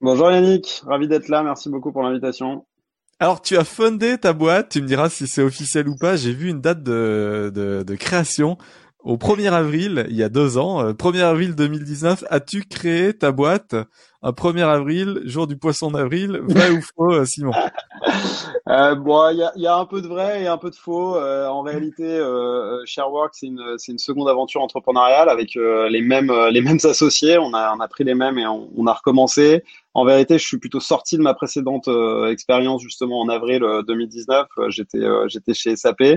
Bonjour Yannick, ravi d'être là, merci beaucoup pour l'invitation. Alors tu as fondé ta boîte, tu me diras si c'est officiel ou pas, j'ai vu une date de, de, création au 1er avril, il y a deux ans, 1er euh, avril 2019, as-tu créé ta boîte? Un 1er avril, jour du poisson d'avril, vrai ou faux, euh, Simon? Euh, Bon, il y a, y a, un peu de vrai et un peu de faux. Euh, en réalité, euh, Sharework, c'est une, c'est une seconde aventure entrepreneuriale avec les mêmes, les mêmes associés. On a, on a pris les mêmes et on, on, a recommencé. En vérité, je suis plutôt sorti de ma précédente expérience justement en avril 2019. j'étais, j'étais chez SAP, qui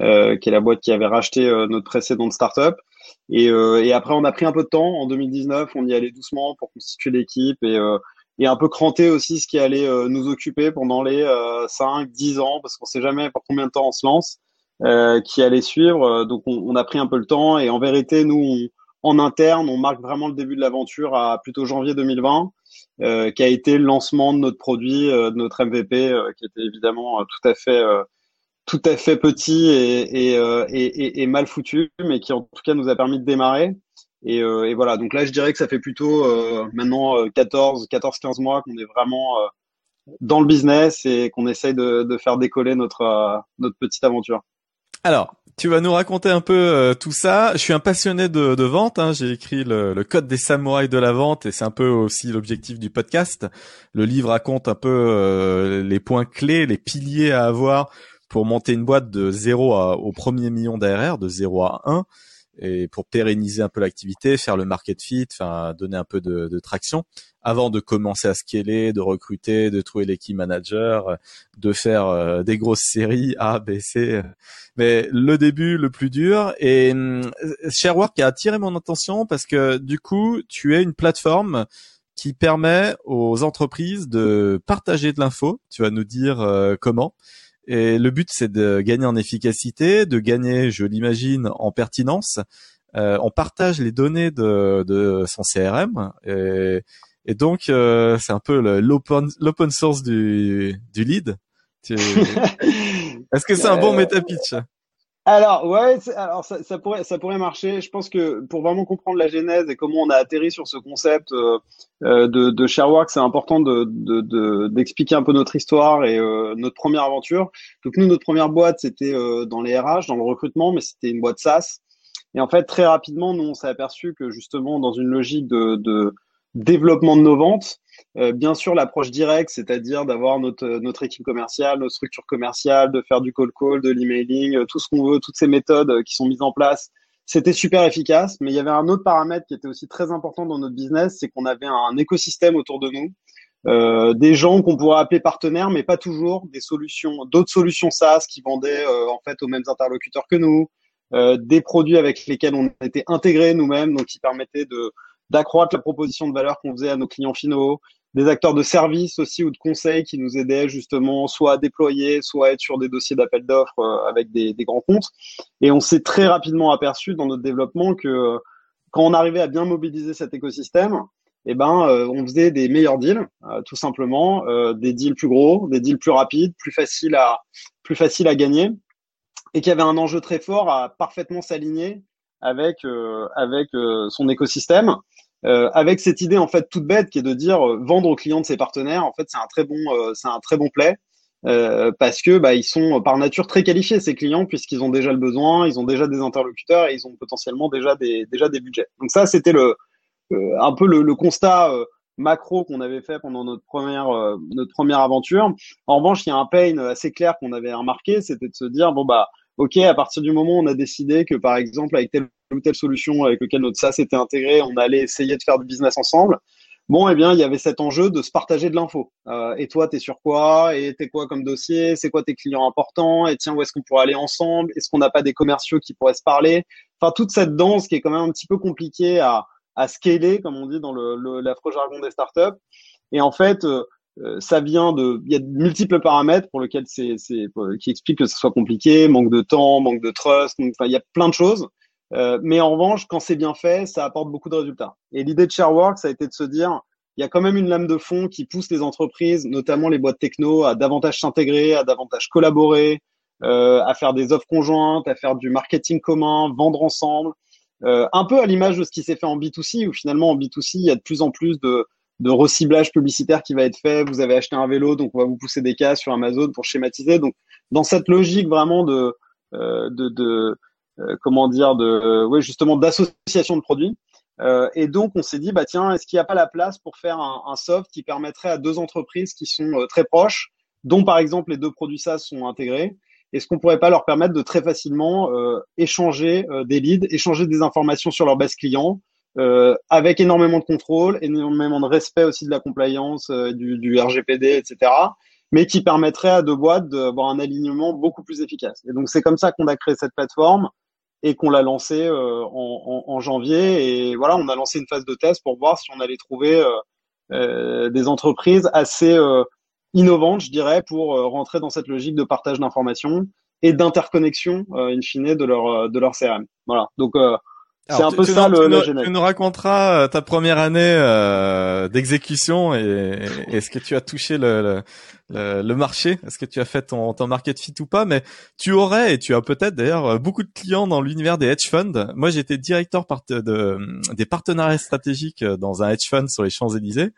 est la boîte qui avait racheté notre précédente startup. Et, euh, et, après, on a pris un peu de temps. En 2019, on y allait doucement pour constituer l'équipe et, euh, et un peu cranter aussi ce qui allait euh, nous occuper pendant les euh, 5, 10 ans, parce qu'on sait jamais pour combien de temps on se lance, euh, qui allait suivre. Donc, on, on, a pris un peu le temps. Et en vérité, nous, en interne, on marque vraiment le début de l'aventure à plutôt janvier 2020, euh, qui a été le lancement de notre produit, de notre MVP, qui était évidemment tout à fait tout à fait petit et, et, euh, et, et, mal foutu, mais qui en tout cas nous a permis de démarrer. Et, euh, et voilà, donc là je dirais que ça fait plutôt euh, maintenant 14, 14, 15 mois qu'on est vraiment dans le business et qu'on essaye de, de, faire décoller notre, notre petite aventure. Alors, tu vas nous raconter un peu tout ça. Je suis un passionné de, de vente. Hein. J'ai écrit le, le, code des samouraïs de la vente et c'est un peu aussi l'objectif du podcast. Le livre raconte un peu les points clés, les piliers à avoir pour monter une boîte de 0 à, au premier million d'ARR, de 0 à 1, et pour pérenniser un peu l'activité, faire le market fit, enfin donner un peu de, de, traction, avant de commencer à scaler, de recruter, de trouver l'équipe manager, de faire euh, des grosses séries A, B, C. Mais le début, le plus dur. Et euh, Sharework a attiré mon attention parce que du coup, tu es une plateforme qui permet aux entreprises de partager de l'info. Tu vas nous dire euh, comment et le but, c'est de gagner en efficacité, de gagner, je l'imagine, en pertinence. Euh, on partage les données de, de son CRM et, et donc euh, c'est un peu l'open source du, du lead. Est-ce que c'est un bon meta pitch alors ouais, alors ça, ça, pourrait ça pourrait marcher. Je pense que pour vraiment comprendre la genèse et comment on a atterri sur ce concept euh, euh de, de Sharework, c'est important de d'expliquer de, un peu notre histoire et euh, notre première aventure. Donc nous, notre première boîte, c'était euh, dans les RH, dans le recrutement, mais c'était une boîte SaaS. Et en fait, très rapidement, nous, on s'est aperçu que justement, dans une logique de, de développement de nos ventes, euh, bien sûr, l'approche directe, c'est-à-dire d'avoir notre, équipe commerciale, notre structure commerciale, de faire du call call, de l'emailing, euh, tout ce qu'on veut, toutes ces méthodes euh, qui sont mises en place, c'était super efficace. Mais il y avait un autre paramètre qui était aussi très important dans notre business, c'est qu'on avait un écosystème autour de nous, des gens qu'on pourrait appeler partenaires, mais pas toujours, des solutions, d'autres solutions SaaS qui vendaient en fait aux mêmes interlocuteurs que nous, des produits avec lesquels on était intégrés nous-mêmes, donc qui permettaient de d'accroître la proposition de valeur qu'on faisait à nos clients finaux, des acteurs de service aussi ou de conseil qui nous aidaient justement soit à déployer, soit à être sur des dossiers d'appel d'offres euh, avec des, grands comptes. Et on s'est très rapidement aperçu dans notre développement que euh, quand on arrivait à bien mobiliser cet écosystème, eh ben, euh, on faisait des meilleurs deals, tout simplement, des deals plus gros, des deals plus rapides, plus faciles à, plus faciles à gagner, et qui avait un enjeu très fort à parfaitement s'aligner avec avec son écosystème euh, avec cette idée en fait toute bête qui est de dire euh, vendre aux clients de ses partenaires. En fait, c'est un très bon, euh, c'est un très bon play. parce que bah, ils sont par nature très qualifiés ces clients puisqu'ils ont déjà le besoin, ils ont déjà des interlocuteurs et ils ont potentiellement déjà des déjà des budgets. Donc ça c'était le un peu le, le constat macro qu'on avait fait pendant notre première notre première aventure. En revanche, il y a un pain assez clair qu'on avait remarqué, c'était de se dire bon bah ok à partir du moment où on a décidé que par exemple avec tel ou telle solution avec lequel notre SaaS était intégré, on allait essayer de faire du business ensemble. Bon, eh bien, il y avait cet enjeu de se partager de l'info. Euh, et toi, tu es sur quoi? Et t'es quoi comme dossier? C'est quoi tes clients importants? Et tiens, où est-ce qu'on pourrait aller ensemble? Est-ce qu'on n'a pas des commerciaux qui pourraient se parler? Enfin, toute cette danse qui est quand même un petit peu compliquée à, à scaler, comme on dit dans le, le l'affreux jargon des startups. Et en fait, ça vient de, il y a de multiples paramètres pour lesquels c'est, c'est, qui expliquent que ce soit compliqué, manque de temps, manque de trust, enfin il y a plein de choses. Euh, mais en revanche, quand c'est bien fait, ça apporte beaucoup de résultats. Et l'idée de ShareWorks, ça a été de se dire, il y a quand même une lame de fond qui pousse les entreprises, notamment les boîtes techno, à davantage s'intégrer, à davantage collaborer, euh, à faire des offres conjointes, à faire du marketing commun, vendre ensemble. Euh, un peu à l'image de ce qui s'est fait en B2C, où finalement en B2C, il y a de plus en plus de, de reciblage publicitaire qui va être fait. Vous avez acheté un vélo, donc on va vous pousser des cas sur Amazon pour schématiser. Donc dans cette logique vraiment de, euh, de, de comment dire, de, euh, ouais, justement d'association de produits. Euh, et donc, on s'est dit, bah tiens, est-ce qu'il n'y a pas la place pour faire un, un, soft qui permettrait à deux entreprises qui sont très proches, dont par exemple les deux produits SaaS sont intégrés, est-ce qu'on pourrait pas leur permettre de très facilement euh, échanger des leads, échanger des informations sur leur base client, euh, avec énormément de contrôle, énormément de respect aussi de la compliance, du, du, RGPD, etc mais qui permettrait à deux boîtes d'avoir un alignement beaucoup plus efficace. Et donc c'est comme ça qu'on a créé cette plateforme et qu'on l'a lancé euh, en, en, en, janvier. Et voilà, on a lancé une phase de test pour voir si on allait trouver euh, euh des entreprises assez innovantes, je dirais, pour rentrer dans cette logique de partage d'informations et d'interconnexion, in fine, de leur de leur CRM. Voilà. Donc c'est un peu ça le, tu, nous raconteras ta première année euh, d'exécution et, est-ce que tu as touché le, le, le marché Est-ce que tu as fait ton, ton market fit ou pas? Mais tu aurais et tu as peut-être d'ailleurs beaucoup de clients dans l'univers des hedge funds. Moi, j'étais directeur de, des partenariats stratégiques dans un hedge fund sur les Champs Élysées.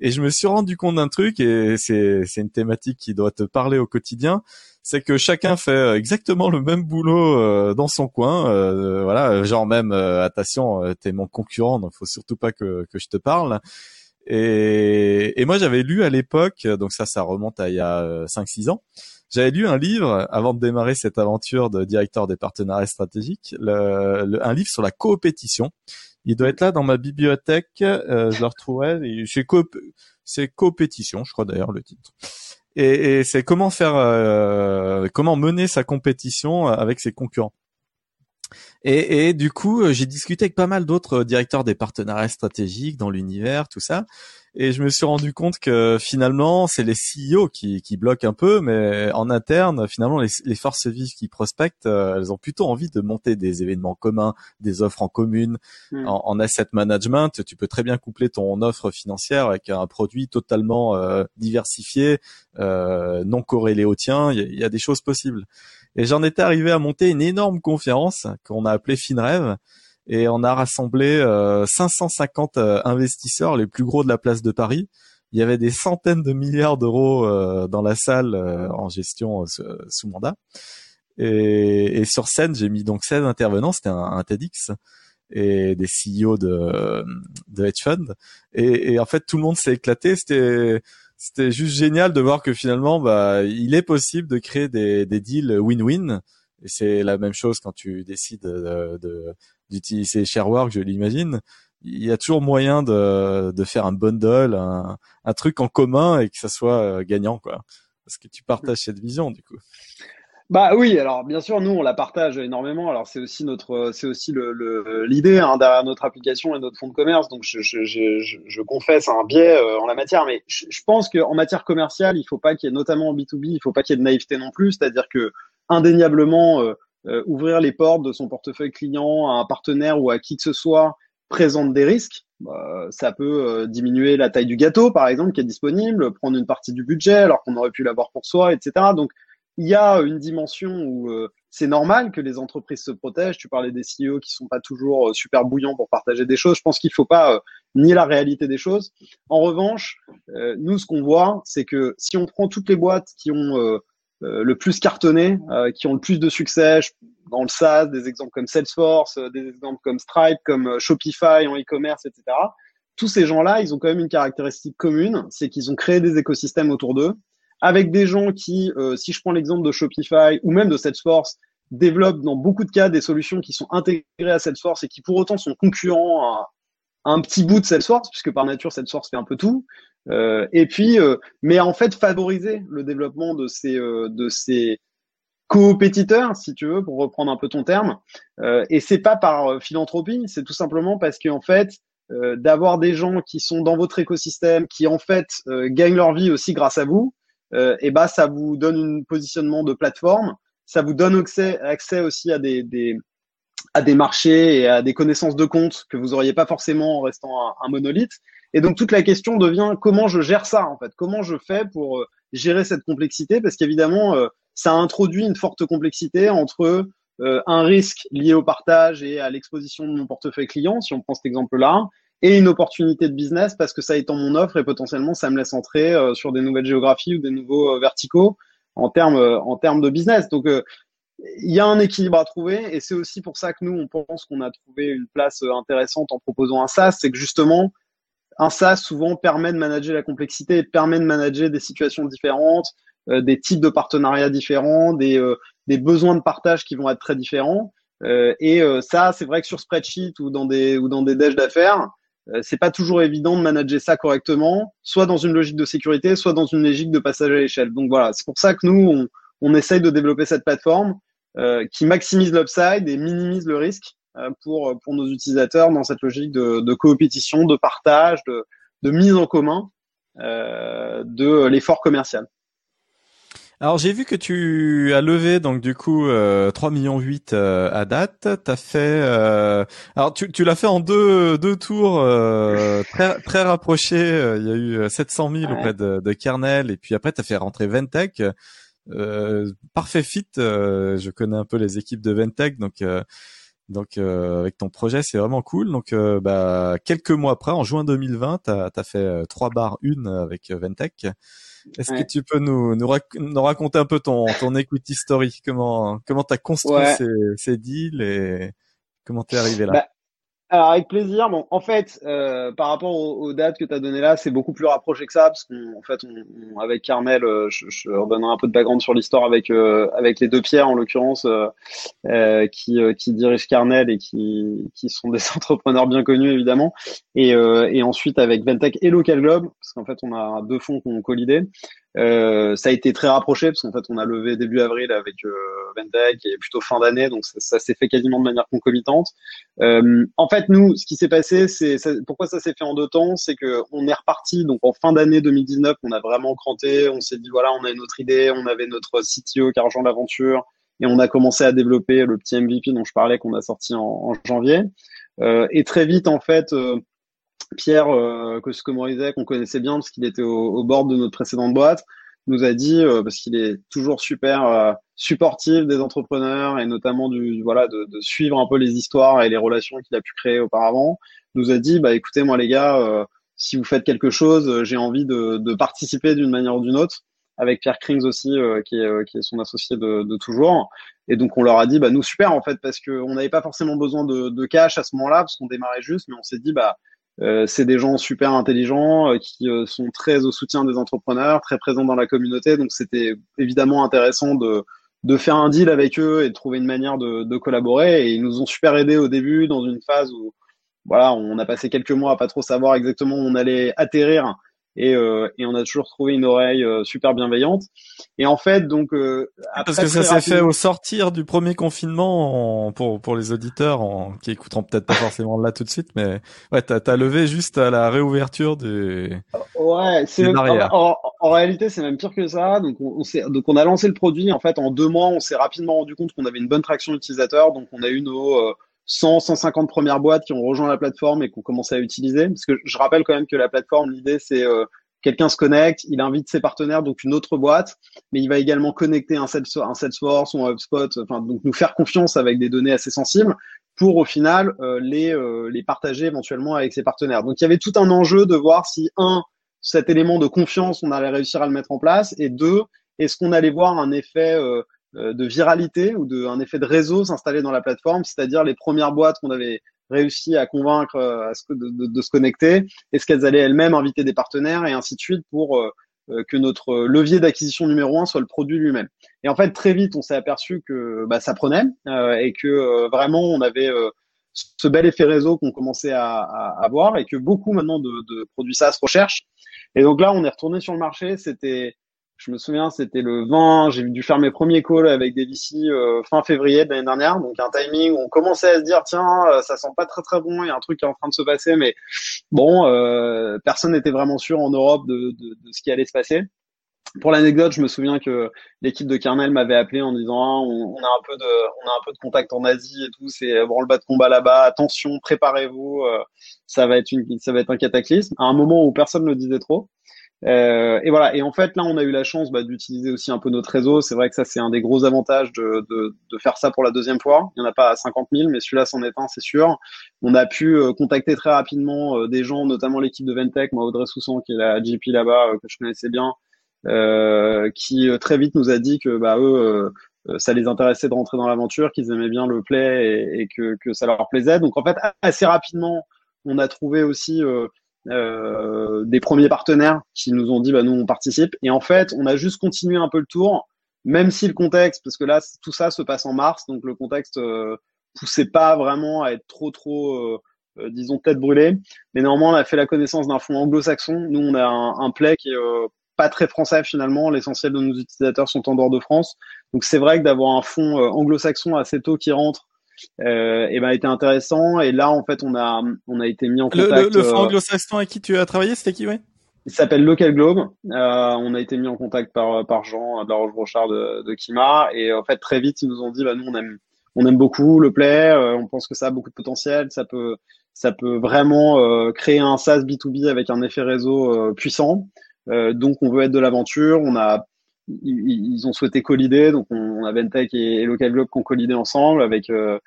Et je me suis rendu compte d'un truc, et c'est, une thématique qui doit te parler au quotidien, c'est que chacun fait euh, exactement le même boulot euh, dans son coin. Euh, voilà, genre même attention, t'es mon concurrent, donc faut surtout pas que, que je te parle. Et, et moi j'avais lu à l'époque, donc ça ça remonte à il y a 5-6 ans, j'avais lu un livre avant de démarrer cette aventure de directeur des partenariats stratégiques, le, un livre sur la coopétition. Il doit être là dans ma bibliothèque, je le retrouverai. C'est coopétition, je crois d'ailleurs le titre et, et c'est comment faire, euh, comment mener sa compétition avec ses concurrents. Et, et du coup, j'ai discuté avec pas mal d'autres directeurs des partenariats stratégiques dans l'univers, tout ça. Et je me suis rendu compte que finalement, c'est les CEO qui, qui bloquent un peu, mais en interne, finalement, les, les forces vives qui prospectent, euh, elles ont plutôt envie de monter des événements communs, des offres en commune, hmm. en, en, asset management. Tu peux très bien coupler ton offre financière avec un produit totalement euh, diversifié, euh, non corrélé au tien. Il y, y, a des choses possibles. Et j'en étais arrivé à monter une énorme conférence qu'on a appelée FinRev et on a rassemblé 550 euh, euh, investisseurs, les plus gros de la place de Paris. Il y avait des centaines de milliards d'euros euh, dans la salle en gestion sous mandat. Et, et, sur scène, j'ai mis donc 16 intervenants, c'était un, un, TEDx et des CEO de, de hedge fund. Et, et, en fait, tout le monde s'est éclaté. C'était c'était juste génial de voir que finalement, bah, il est possible de créer des, des deals win-win. Et c'est la même chose quand tu décides de, de, d'utiliser Sharework, je l'imagine, il y a toujours moyen de, de faire un bundle, un, truc en commun et que ça soit euh, gagnant, quoi. Parce que tu partages cette vision, du coup. Bah oui, alors bien sûr, nous on la partage énormément. Alors c'est aussi notre, c'est aussi l'idée hein, derrière notre application et notre fonds de commerce. Donc je confesse un biais euh, en la matière, mais je, je pense qu'en matière commerciale, il faut pas qu'il y ait notamment en B 2 B, il faut pas qu'il y ait de naïveté non plus. C'est-à-dire que indéniablement, euh, euh, ouvrir les portes de son portefeuille client à un partenaire ou à qui que ce soit présente des risques. Bah, ça peut euh, diminuer la taille du gâteau, par exemple, qui est disponible, prendre une partie du budget alors qu'on aurait pu l'avoir pour soi, etc. Donc, il y a une dimension où euh, c'est normal que les entreprises se protègent. Tu parlais des CEO qui sont pas toujours super bouillants pour partager des choses. Je pense qu'il faut pas nier la réalité des choses. En revanche, nous, ce qu'on voit, c'est que si on prend toutes les boîtes qui ont euh, le plus cartonné, euh, qui ont le plus de succès dans le SaaS, des exemples comme Salesforce, euh, des exemples comme Stripe, comme Shopify en e-commerce, etc. Tous ces gens-là, ils ont quand même une caractéristique commune, c'est qu'ils ont créé des écosystèmes autour d'eux, avec des gens qui, si je prends l'exemple de Shopify ou même de Salesforce, développent dans beaucoup de cas des solutions qui sont intégrées à Salesforce et qui pour autant sont concurrents à, un petit bout de Salesforce, puisque par nature Salesforce fait un peu tout. Euh, et puis, euh, mais en fait, favoriser le développement de ces euh, de ces compétiteurs, si tu veux, pour reprendre un peu ton terme. et c'est pas par philanthropie, c'est tout simplement parce qu'en fait, d'avoir des gens qui sont dans votre écosystème, qui en fait gagnent leur vie aussi grâce à vous, et bah ça vous donne un positionnement de plateforme, ça vous donne accès, accès aussi à des, des à des marchés et à des connaissances de compte que vous n'auriez pas forcément en restant un, monolithe. Et donc toute la question devient comment je gère ça en fait, comment je fais pour gérer cette complexité, parce qu'évidemment ça introduit une forte complexité entre euh, un risque lié au partage et à l'exposition de mon portefeuille client, si on prend cet exemple-là, et une opportunité de business parce que ça étend mon offre et potentiellement ça me laisse entrer euh, sur des nouvelles géographies ou des nouveaux euh, verticaux en termes en termes de business. Donc il y a un équilibre à trouver et c'est aussi pour ça que nous on pense qu'on a trouvé une place intéressante en proposant un SaaS, c'est que justement un SaaS souvent permet de manager la complexité, permet de manager des situations différentes, euh, des types de partenariats différents, des, euh, des besoins de partage qui vont être très différents. Euh, et ça, c'est vrai que sur spreadsheet ou dans des ou dans des dash d'affaires, c'est pas toujours évident de manager ça correctement, soit dans une logique de sécurité, soit dans une logique de passage à l'échelle. Donc voilà, c'est pour ça que nous, on, on essaye de développer cette plateforme euh, qui maximise l'upside et minimise le risque euh, pour, pour nos utilisateurs dans cette logique de, de coopétition, de partage, de, de mise en commun euh, de l'effort commercial. Alors j'ai vu que tu as levé donc du coup euh, 3 millions 8 euh, à date. T'as fait euh, alors tu, tu l'as fait en deux deux tours euh, très très rapprochés. Il y a eu 700 000 auprès de, de Kernel et puis après t'as fait rentrer Ventec. Parfait fit. je connais un peu les équipes de Ventec donc donc avec ton projet c'est vraiment cool. Donc bah quelques mois après en juin 2020 t'as as fait trois barres une avec Ventec. Est-ce que tu peux nous, nous, nous, raconter un peu ton, ton equity story Comment comment t'as construit ces, ces, deals et comment t'es arrivé là? Bah, alors avec plaisir. Bon, en fait, euh, par rapport aux, dates que tu as données là, c'est beaucoup plus rapproché que ça, parce qu'en fait, on, avec Carmel, euh, je, je redonnerai un peu de background sur l'histoire avec euh, avec les deux pierres en l'occurrence, euh, euh, qui qui dirigent Carmel et qui qui sont des entrepreneurs bien connus évidemment, et et ensuite avec Ventec et Local Globe, parce qu'en fait, on a deux fonds qui ont collidé. Euh, ça a été très rapproché parce qu'en fait on a levé début avril avec euh, Ventec et plutôt fin d'année, donc ça, s'est fait quasiment de manière concomitante. Euh, en fait, nous, ce qui s'est passé, c'est pourquoi ça s'est fait en deux temps, c'est que on est reparti donc en fin d'année 2019, on a vraiment cranté, on s'est dit voilà, on a une autre idée, on avait notre CTO rejoint l'aventure et on a commencé à développer le petit MVP dont je parlais qu'on a sorti en, en janvier. Euh, et très vite en fait euh, Pierre euh, que qu'on connaissait bien parce qu'il était au, au, bord de notre précédente boîte, nous a dit euh, parce qu'il est toujours super euh, supportif des entrepreneurs et notamment du voilà de, de, suivre un peu les histoires et les relations qu'il a pu créer auparavant. Nous a dit bah écoutez moi les gars, euh, si vous faites quelque chose, j'ai envie de, de participer d'une manière ou d'une autre. Avec Pierre Krings aussi, qui est, qui, est, son associé de, de, toujours. Et donc on leur a dit, bah nous super en fait, parce qu'on n'avait pas forcément besoin de, de cash à ce moment-là, parce qu'on démarrait juste, mais on s'est dit, bah euh, c'est des gens super intelligents euh, qui euh, sont très au soutien des entrepreneurs, très présents dans la communauté. Donc c'était évidemment intéressant de, de faire un deal avec eux et de trouver une manière de, de collaborer. Et ils nous ont super aidés au début dans une phase où voilà, on a passé quelques mois à pas trop savoir exactement où on allait atterrir et, euh, et, on a toujours trouvé une oreille euh, super bienveillante. Et en fait, donc euh, parce que ça s'est fait au sortir du premier confinement pour pour les auditeurs en, qui écouteront peut-être pas forcément là tout de suite, mais ouais, t'as as levé juste à la réouverture du. Ouais, c'est en, en, réalité c'est même pire que ça. Donc on, on donc on a lancé le produit en fait en deux mois, on s'est rapidement rendu compte qu'on avait une bonne traction utilisateur, donc on a eu nos 100, 150 premières boîtes qui ont rejoint la plateforme et qui ont commencé à utiliser. Parce que je rappelle quand même que la plateforme, l'idée, c'est euh, quelqu'un se connecte, il invite ses partenaires, donc une autre boîte, mais il va également connecter un Salesforce, ou un HubSpot, enfin, donc nous faire confiance avec des données assez sensibles pour au final euh, les, euh, les partager éventuellement avec ses partenaires. Donc il y avait tout un enjeu de voir si, un, cet élément de confiance, on allait réussir à le mettre en place, et deux, est-ce qu'on allait voir un effet euh, de viralité ou de un effet de réseau s'installer dans la plateforme, c'est-à-dire les premières boîtes qu'on avait réussi à convaincre euh, ce, de, de, se connecter, est-ce qu'elles allaient elles-mêmes inviter des partenaires et ainsi de suite pour euh, que notre levier d'acquisition numéro un soit le produit lui-même. Et en fait, très vite, on s'est aperçu que bah, ça prenait et que vraiment on avait ce bel effet réseau qu'on commençait à, à, avoir et que beaucoup maintenant de, de produits SaaS recherchent. Et donc là, on est retourné sur le marché. C'était Je me souviens, c'était le 20. J'ai dû faire mes premiers calls avec des VC euh, fin février de l'année dernière. Donc un timing où on commençait à se dire tiens, euh, ça sent pas très très bon. Il y a un truc qui est en train de se passer, mais bon, euh, personne n'était vraiment sûr en Europe de, de, de, ce qui allait se passer. Pour l'anecdote, je me souviens que l'équipe de Kernel m'avait appelé en disant ah, on, on, a un peu de on a un peu de contact en Asie et tout, c'est branle bas de combat là-bas. Attention, préparez-vous, ça va être une ça va être un cataclysme. À un moment où personne ne le disait trop. Euh, et voilà. Et en fait, là, on a eu la chance bah, d'utiliser aussi un peu notre réseau. C'est vrai que ça, c'est un des gros avantages de, de, de, faire ça pour la deuxième fois. Il n'y en a pas 50 000, mais celui-là, c'en est un, c'est sûr. On a pu euh, contacter très rapidement euh, des gens, notamment l'équipe de Ventec, moi, Audrey Soussan, qui est la GP là-bas, que je connaissais bien, qui très vite nous a dit que bah, eux, ça les intéressait de rentrer dans l'aventure, qu'ils aimaient bien le play et, et que, que, ça leur plaisait. Donc, en fait, assez rapidement, on a trouvé aussi euh, des premiers partenaires qui nous ont dit bah nous on participe. Et en fait on a juste continué un peu le tour même si le contexte parce que là tout ça se passe en mars donc le contexte euh, poussait pas vraiment à être trop trop euh, euh, disons tête brûlée. Mais néanmoins on a fait la connaissance d'un fonds anglo-saxon. Nous on a un, un play qui est pas très français finalement. L'essentiel de nos utilisateurs sont en dehors de France. Donc c'est vrai que d'avoir un fonds anglo-saxon assez tôt qui rentre euh, et ben était intéressant. Et là, en fait, on a on a été mis en contact. Le, le, le euh, anglo-saxon avec qui tu as travaillé, c'était qui, ouais? Il s'appelle Local Globe. Euh, on a été mis en contact par par Jean de la Roche-Brochard de, de Kima. Et en fait, très vite, ils nous ont dit, bah nous, on aime on aime beaucoup le play. Euh, on pense que ça a beaucoup de potentiel. Ça peut ça peut vraiment euh, créer un SaaS B2B avec un effet réseau puissant. donc, on veut être de l'aventure. On a ils, ont souhaité collider, donc on, a Ventec et, Local Globe qui ont collidé ensemble avec euh,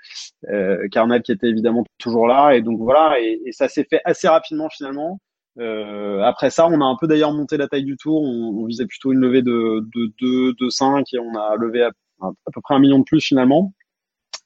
euh, qui était évidemment toujours là, et donc voilà, et, et ça s'est fait assez rapidement finalement. Euh, après ça, on a un peu d'ailleurs monté la taille du tour, on, on visait plutôt une levée de, de 2, de 5 et on a levé à, à, peu près un million de plus finalement.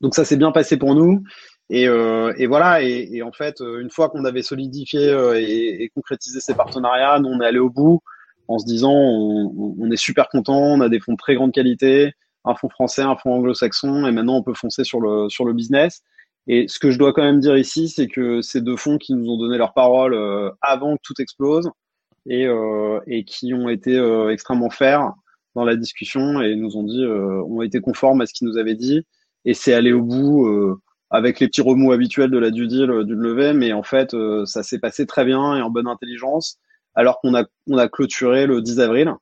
Donc ça s'est bien passé pour nous. Et, euh, et voilà, et, et, en fait, une fois qu'on avait solidifié et, et, concrétisé ces partenariats, nous on est allé au bout en se disant on, on, est super content, on a des fonds de très grande qualité, un fonds français, un fonds anglo-saxon, et maintenant on peut foncer sur le sur le business. Et ce que je dois quand même dire ici, c'est que ces deux fonds qui nous ont donné leur parole euh, avant que tout explose et, euh, et qui ont été euh, extrêmement fers dans la discussion et nous ont dit, euh, ont été conformes à ce qu'ils nous avaient dit. Et c'est aller au bout avec les petits remous habituels de la due deal, du lever, mais en fait, ça s'est passé très bien et en bonne intelligence alors qu'on a, on a clôturé le 10 avril,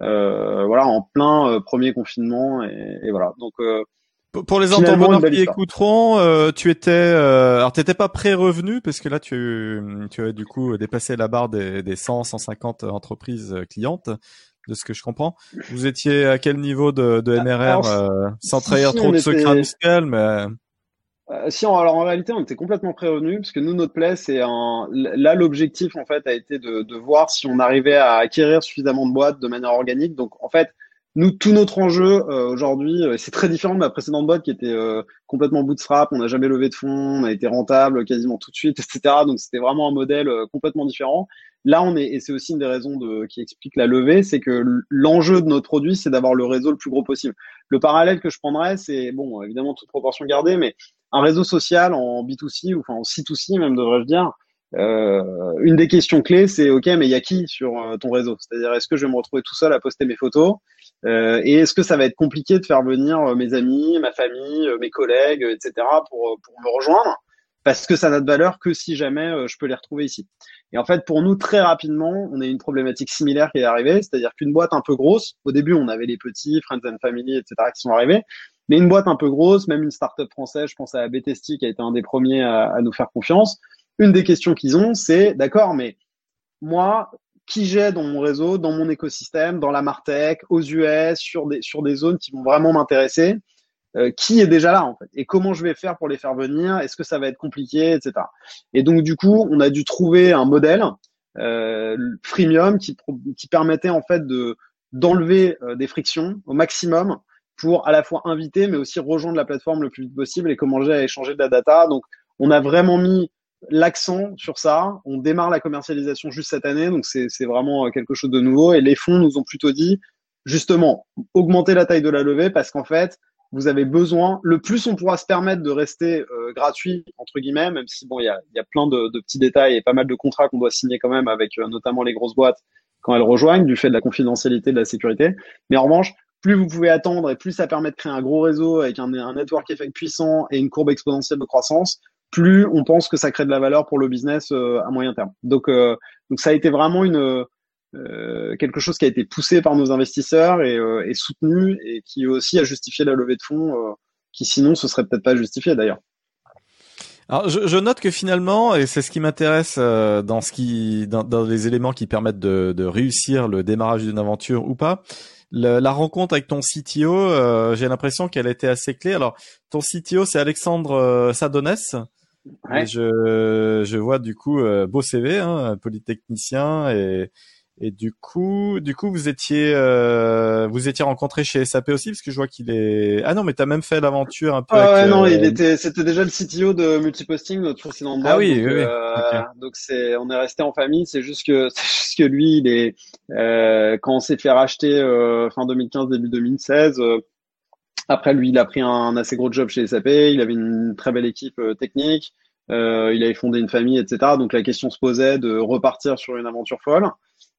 euh, voilà, en plein euh, premier confinement, et, et voilà. Donc euh, pour les entendeurs qui écouteront, euh, tu étais, euh, alors t'étais pas pré-revenu parce que là tu, tu as du coup dépassé la barre des, des 100, 150 entreprises clientes, de ce que je comprends. Vous étiez à quel niveau de, de MRR, euh, sans trahir trop de secrets musicaux, mais euh, si, alors en réalité, on était complètement prévenus, parce que nous, notre play, c'est un. Là, l'objectif, en fait, a été de, de, voir si on arrivait à acquérir suffisamment de boîtes de manière organique. Donc, en fait, nous, tout notre enjeu euh, aujourd'hui, euh, c'est très différent de ma précédente boîte qui était complètement bootstrap. On n'a jamais levé de fonds, on a été rentable quasiment tout de suite, etc. Donc, c'était vraiment un modèle complètement différent. Là, on est, et c'est aussi une des raisons de, qui explique la levée, c'est que l'enjeu de notre produit, c'est d'avoir le réseau le plus gros possible. Le parallèle que je prendrais, c'est, bon, évidemment, toute proportion gardée, mais un réseau social en B2C, ou enfin en C2C même, devrais-je dire, euh, une des questions clés, c'est OK, mais il y a qui sur euh, ton réseau? C'est-à-dire, est-ce que je vais me retrouver tout seul à poster mes photos euh, Et est-ce que ça va être compliqué de faire venir euh, mes amis, ma famille, mes collègues, etc., pour, pour me rejoindre? Parce que ça n'a de valeur que si jamais je peux les retrouver ici. Et en fait, pour nous, très rapidement, on a une problématique similaire qui est arrivée, c'est-à-dire qu'une boîte un peu grosse, au début, on avait les petits, Friends and Family, etc., qui sont arrivés, mais une boîte un peu grosse, même une startup française, je pense à BTST qui a été un des premiers à, à nous faire confiance. Une des questions qu'ils ont, c'est d'accord, mais moi, qui j'ai dans mon réseau, dans mon écosystème, dans la Martech, aux US, sur des, sur des zones qui vont vraiment m'intéresser, euh, qui est déjà là en fait et comment je vais faire pour les faire venir est-ce que ça va être compliqué etc et donc du coup on a dû trouver un modèle euh, freemium qui, qui permettait en fait de d'enlever euh, des frictions au maximum pour à la fois inviter, mais aussi rejoindre la plateforme le plus vite possible et commencer à échanger de la data. Donc, on a vraiment mis l'accent sur ça. On démarre la commercialisation juste cette année, donc c'est vraiment euh, quelque chose de nouveau. Et les fonds nous ont plutôt dit, justement, augmenter la taille de la levée parce qu'en fait, vous avez besoin, le plus on pourra se permettre de rester euh, gratuit, entre guillemets, même si bon, il y a, y a, plein de, de, petits détails et pas mal de contrats qu'on doit signer quand même avec euh, notamment les grosses boîtes quand elles rejoignent du fait de la confidentialité de la sécurité. Mais en revanche, plus vous pouvez attendre et plus ça permet de créer un gros réseau avec un, un network effect puissant et une courbe exponentielle de croissance, plus on pense que ça crée de la valeur pour le business euh, à moyen terme. Donc, euh, donc ça a été vraiment une euh, quelque chose qui a été poussé par nos investisseurs et, et, soutenu et qui aussi a justifié la levée de fonds qui sinon ce serait peut-être pas justifié d'ailleurs. Alors, je, je, note que finalement, et c'est ce qui m'intéresse dans ce qui, dans, dans, les éléments qui permettent de, de réussir le démarrage d'une aventure ou pas, la rencontre avec ton CTO, euh, j'ai l'impression qu'elle était assez clé. Alors, ton CTO, c'est Alexandre euh, Sadonès. je, je vois du coup euh, beau CV, hein, polytechnicien et et du coup, du coup, vous étiez, euh, vous étiez rencontré chez SAP aussi, parce que je vois qu'il est. Ah non, mais t'as même fait l'aventure un peu. Ah ouais, non, il était, c'était déjà le CTO de Multiposting, notre précédent boîte. Ah oui, donc, oui. Euh, Donc c'est, on est resté en famille. C'est juste que, c'est juste que lui, il est, euh, quand on s'est fait racheter euh, fin 2015, début 2016. Euh, après, lui, il a pris un, assez gros job chez SAP. Il avait une très belle équipe technique. il avait fondé une famille, etc. Donc la question se posait de repartir sur une aventure folle.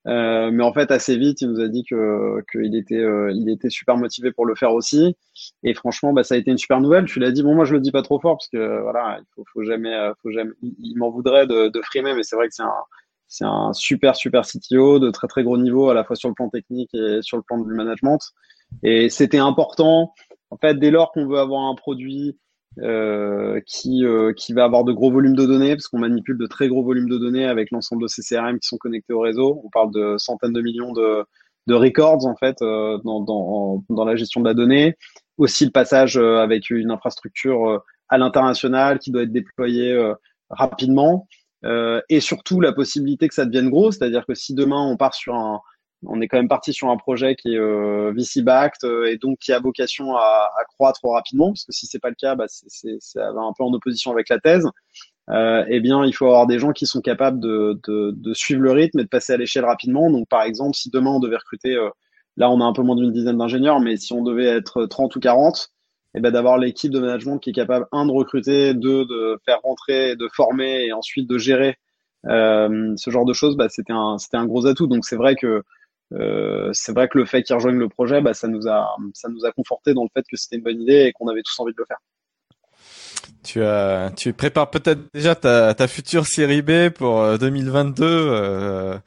Euh, mais en fait, assez vite, il nous a dit que qu'il était euh, il était super motivé pour le faire aussi. Et franchement, bah, ça a été une super nouvelle. Lui ai dit bon, moi je le dis pas trop fort parce que voilà, il faut, faut jamais, euh, faut jamais. Il, m'en voudrait de, de frimer, mais c'est vrai que c'est un c'est un super super CTO de très très gros niveau à la fois sur le plan technique et sur le plan du management. Et c'était important. En fait, dès lors qu'on veut avoir un produit euh, qui, euh, qui va avoir de gros volumes de données, parce qu'on manipule de très gros volumes de données avec l'ensemble de ces CRM qui sont connectés au réseau. On parle de centaines de millions de, de records en fait euh, dans, dans, dans la gestion de la donnée. Aussi le passage avec une infrastructure à l'international qui doit être déployée rapidement. et surtout la possibilité que ça devienne gros, c'est-à-dire que si demain on part sur un, on est quand même parti sur un projet qui est euh, VC-backed euh, et donc qui a vocation à, à, croître rapidement, parce que si c'est pas le cas, bah, c'est un peu en opposition avec la thèse. Euh, eh bien, il faut avoir des gens qui sont capables de, de, de suivre le rythme et de passer à l'échelle rapidement. Donc, par exemple, si demain on devait recruter, euh, là on a un peu moins d'une dizaine d'ingénieurs, mais si on devait être 30 ou 40, eh ben, d'avoir l'équipe de management qui est capable, un, de recruter, deux, de faire rentrer, de former et ensuite de gérer euh, ce genre de choses, bah, c'était un, c'était un gros atout. Donc, c'est vrai que euh, c'est vrai que le fait qu'ils rejoignent le projet, bah, ça nous a ça nous a conforté dans le fait que c'était une bonne idée et qu'on avait tous envie de le faire. Tu as tu prépares peut-être déjà ta, ta future série B pour 2022. Euh, euh,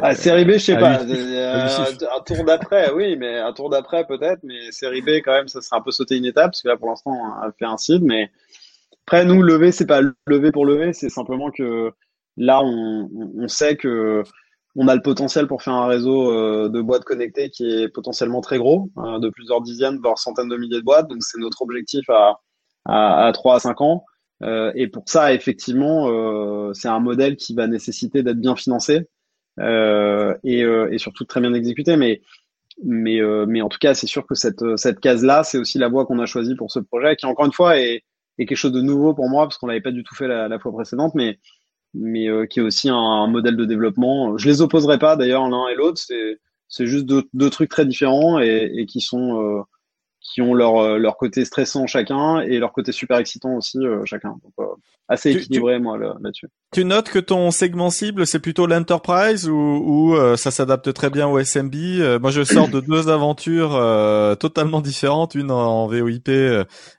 ah, série B, je sais pas. un tour d'après, oui, mais un tour d'après peut-être, mais série B quand même, ça serait un peu sauter une étape parce que là pour l'instant on a fait un seed, mais après nous lever, c'est pas lever pour lever, c'est simplement que là on, on sait que on a le potentiel pour faire un réseau euh, de boîtes connectées qui est potentiellement très gros, euh, de plusieurs dizaines, voire centaines de milliers de boîtes. Donc c'est notre objectif à, à, à 3 à 5 ans. Euh, et pour ça, effectivement, c'est un modèle qui va nécessiter d'être bien financé et, et, surtout très bien exécuté. Mais, mais, mais en tout cas, c'est sûr que cette, cette case-là, c'est aussi la voie qu'on a choisie pour ce projet, qui encore une fois est, est quelque chose de nouveau pour moi, parce qu'on l'avait pas du tout fait la, la fois précédente. Mais mais euh, qui est aussi un, modèle de développement. Je les opposerai pas d'ailleurs l'un et l'autre, c'est c'est juste deux, trucs très différents et, et qui sont euh, qui ont leur euh, leur côté stressant chacun et leur côté super excitant aussi chacun. Donc, assez équilibré moi là-dessus. tu notes que ton segment cible c'est plutôt l'enterprise ou, ou ça s'adapte très bien au SMB. moi je sors de deux aventures totalement différentes, une en, VOIP.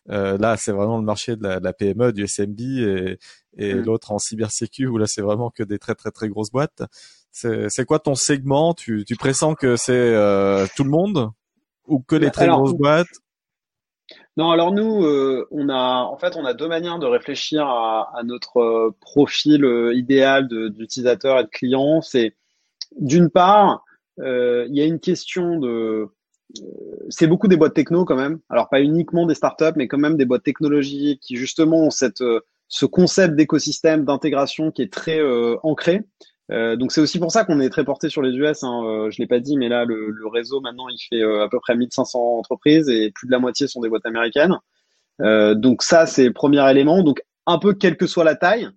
là c'est vraiment le marché de la, de la PME du SMB et, et mm. l'autre en cybersécu où là c'est vraiment que des très très très grosses boîtes. C'est quoi ton segment? Tu, tu pressens que c'est euh, tout le monde? Ou que les très grosses boîtes non, alors nous, euh, on a en fait on a deux manières de réfléchir à, à notre euh, profil idéal d'utilisateur et de client. C'est d'une part, il y a une question de c'est beaucoup des boîtes techno quand même. Alors pas uniquement des startups, mais quand même des boîtes technologiques qui justement ont cette ce concept d'écosystème d'intégration qui est très euh, ancré. Euh, donc c'est aussi pour ça qu'on est très porté sur les US. Hein. Euh, je l'ai pas dit, mais là le, le réseau maintenant il fait à peu près 1500 entreprises et plus de la moitié sont des boîtes américaines. donc ça c'est premier élément. Donc un peu quelle que soit la taille,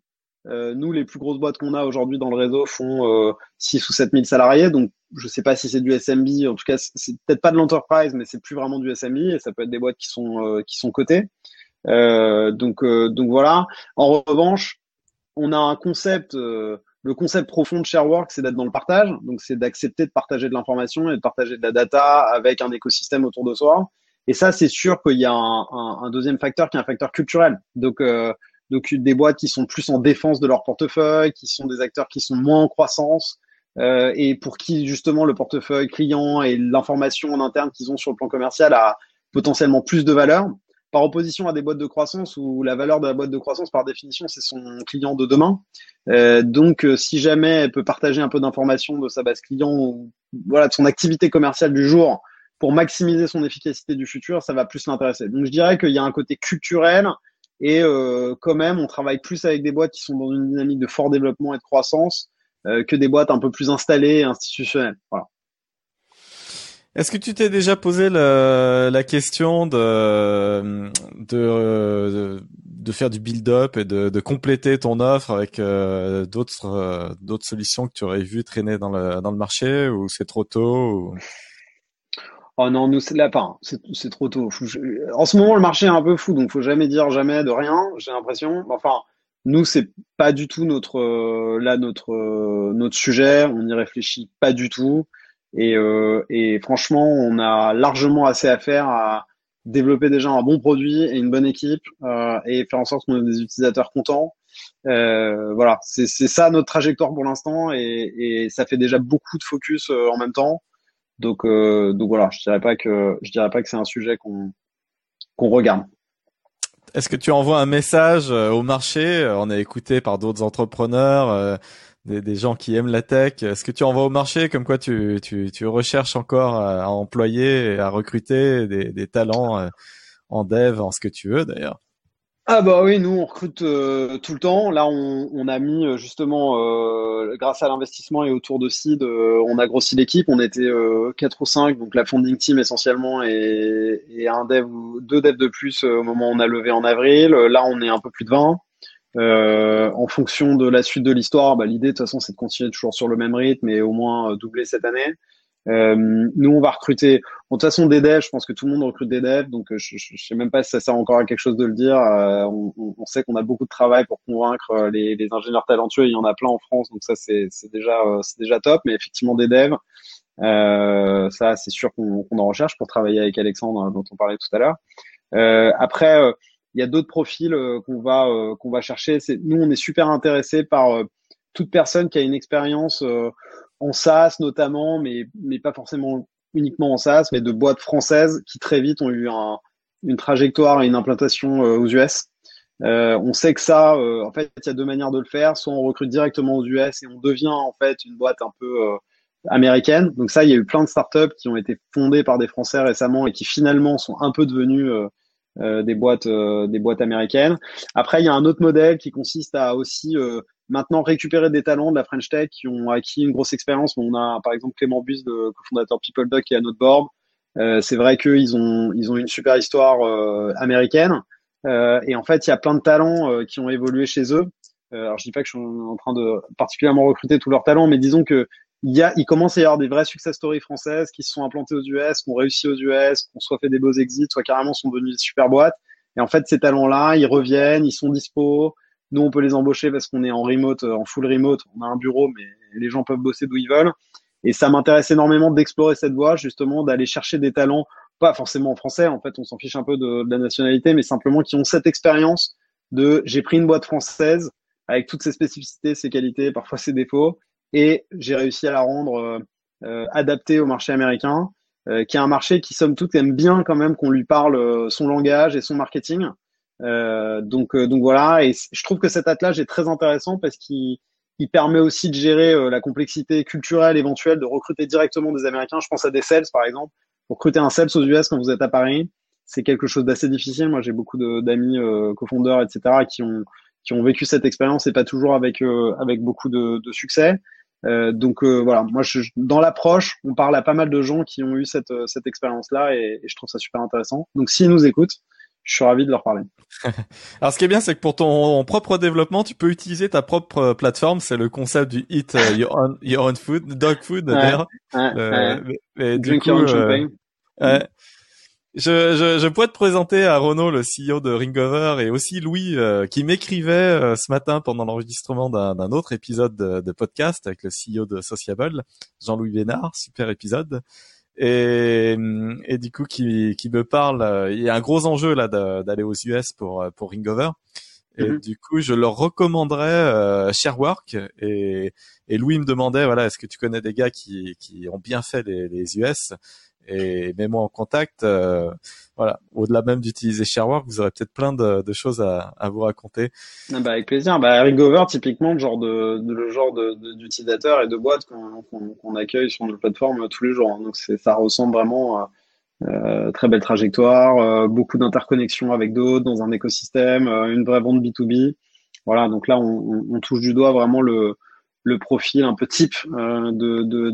nous les plus grosses boîtes qu'on a aujourd'hui dans le réseau font 6 ou 7000 salariés. Donc je sais pas si c'est du SMB. En tout cas c'est peut-être pas de l'enterprise, mais c'est plus vraiment du SMB et ça peut être des boîtes qui sont qui sont cotées. Euh, donc, euh, donc voilà. En revanche, on a un concept euh, le concept profond de ShareWork, c'est d'être dans le partage. Donc, c'est d'accepter de partager de l'information et de partager de la data avec un écosystème autour de soi. Et ça, c'est sûr qu'il y a un, un, deuxième facteur qui est un facteur culturel. Donc, euh, donc, des boîtes qui sont plus en défense de leur portefeuille, qui sont des acteurs qui sont moins en croissance, euh, et pour qui justement le portefeuille client et l'information en interne qu'ils ont sur le plan commercial a potentiellement plus de valeur par opposition à des boîtes de croissance où la valeur de la boîte de croissance, par définition, c'est son client de demain. Euh, donc, euh, si jamais elle peut partager un peu d'informations de sa base client ou voilà de son activité commerciale du jour pour maximiser son efficacité du futur, ça va plus l'intéresser. Donc, je dirais qu'il y a un côté culturel et euh, quand même, on travaille plus avec des boîtes qui sont dans une dynamique de fort développement et de croissance euh, que des boîtes un peu plus installées et institutionnelles. Voilà. Est-ce que tu t'es déjà posé la question de, de, faire du build-up et de, compléter ton offre avec euh, d'autres euh, d'autres solutions que tu aurais vu traîner dans le, dans le marché ou c'est trop tôt Oh non, nous c'est là, c'est trop tôt. En ce moment, le marché est un peu fou, donc faut jamais dire jamais de rien. J'ai l'impression. Enfin, nous c'est pas du tout notre euh, là notre notre sujet. On n'y réfléchit pas du tout. Et, euh, et franchement, on a largement assez à faire à développer déjà un bon produit et une bonne équipe euh, et faire en sorte qu'on ait des utilisateurs contents. Euh, voilà, c'est ça notre trajectoire pour l'instant et, et, ça fait déjà beaucoup de focus euh, en même temps. Donc, euh, donc voilà, je dirais pas que je dirais pas que c'est un sujet qu'on qu'on regarde. Est-ce que tu envoies un message euh, au marché? On est écouté par d'autres entrepreneurs des, gens qui aiment la tech. Est-ce que tu envoies au marché? Comme quoi tu, tu, recherches encore à, employer à recruter des, talents euh, en dev, en ce que tu veux d'ailleurs ah bah oui, nous on recrute euh, tout le temps. Là, on, a mis euh, justement, grâce à l'investissement et autour de Seed, on a grossi l'équipe. On était 4 ou 5, donc la founding team essentiellement et, et un dev ou deux devs de plus au moment où on a levé en avril. Là, on est un peu plus de 20. Euh, en fonction de la suite de l'histoire, bah, l'idée de toute façon c'est de continuer toujours sur le même rythme et au moins euh, doubler cette année. Euh, nous on va recruter, de toute façon des devs, je pense que tout le monde recrute des devs, donc je, je, sais même pas si ça sert encore à quelque chose de le dire. On, on, sait qu'on a beaucoup de travail pour convaincre les, les, ingénieurs talentueux, il y en a plein en France, donc ça c'est déjà c'est déjà top, mais effectivement des devs. Euh, ça, c'est sûr qu'on en recherche pour travailler avec Alexandre, dont on parlait tout à l'heure. Euh, après, il y a d'autres profils euh, qu'on va euh, qu'on va chercher. Nous, on est super intéressés par euh, toute personne qui a une expérience en SaaS notamment, mais mais pas forcément uniquement en SaaS, mais de boîtes françaises qui très vite ont eu un, une trajectoire et une implantation aux US. Euh, on sait que ça, en fait, il y a deux manières de le faire. Soit on recrute directement aux US et on devient en fait une boîte un peu américaine. Donc ça, il y a eu plein de startups qui ont été fondées par des Français récemment et qui finalement sont un peu devenus euh, des boîtes euh, des boîtes américaines. Après, il y a un autre modèle qui consiste à aussi euh, maintenant récupérer des talents de la French Tech qui ont acquis une grosse expérience. On a par exemple Clément Bus, le cofondateur PeopleDoc, qui est à notre board. c'est vrai qu'ils ont ils ont une super histoire américaine. et en fait, il y a plein de talents qui ont évolué chez eux. alors, je dis pas que je suis en train de particulièrement recruter tous leurs talents, mais disons que il, y a, il commence à y avoir des vraies success stories françaises qui se sont implantées aux US, qui ont réussi aux US, qui ont soit fait des beaux exits, soit carrément sont devenus des super boîtes. Et en fait, ces talents-là, ils reviennent, ils sont dispo. Nous, on peut les embaucher parce qu'on est en remote, en full remote. On a un bureau, mais les gens peuvent bosser d'où ils veulent. Et ça m'intéresse énormément d'explorer cette voie, justement, d'aller chercher des talents, pas forcément en français. En fait, on s'en fiche un peu de, de la nationalité, mais simplement qui ont cette expérience de j'ai pris une boîte française avec toutes ses spécificités, ses qualités, parfois ses défauts, et j'ai réussi à la rendre euh, euh, adaptée au marché américain, euh, qui est un marché qui somme toute aime bien quand même qu'on lui parle son langage et son marketing. donc donc voilà, et je trouve que cet attelage est très intéressant parce qu'il il permet aussi de gérer la complexité culturelle éventuelle de recruter directement des Américains. Je pense à des sales par exemple. Pour recruter un sales aux US quand vous êtes à Paris, c'est quelque chose d'assez difficile. Moi, j'ai beaucoup d'amis euh, cofondeurs, etc., qui ont qui ont vécu cette expérience et pas toujours avec avec beaucoup de, de succès. Euh, donc euh, voilà, moi je, dans l'approche, on parle à pas mal de gens qui ont eu cette, euh, cette expérience-là et, je trouve ça super intéressant. Donc s'ils nous écoutent, je suis ravi de leur parler. Alors ce qui est bien, c'est que pour ton propre développement, tu peux utiliser ta propre plateforme. C'est le concept du eat your, own, your own food, dog food d'ailleurs. Ouais, ouais, Drink your own champagne. Je, je, je, pourrais te présenter à Renaud, le CEO de Ringover, et aussi Louis, euh, qui m'écrivait euh, ce matin pendant l'enregistrement d'un autre épisode de, de, podcast avec le CEO de Sociable, Jean-Louis Bénard, super épisode. Et, et du coup, qui, qui me parle, euh, il y a un gros enjeu là d'aller aux US pour pour Ringover. Et mhm. du coup, je leur recommanderais Sharework. Et, et Louis me demandait, voilà, est-ce que tu connais des gars qui, qui ont bien fait les, les US et mets-moi en contact. Euh, voilà, au-delà même d'utiliser Sharework, vous aurez peut-être plein de, choses à, vous raconter. Ah bah avec plaisir. Bah Rigover, typiquement, le genre de, de d'utilisateurs et de boîtes qu'on accueille sur notre plateforme tous les jours. Hein. Donc ça ressemble vraiment à euh, très belle trajectoire, euh, beaucoup d'interconnexions avec d'autres dans un écosystème, euh, une vraie vente B2B. Voilà, donc là on, touche du doigt vraiment le, profil un peu type de, de,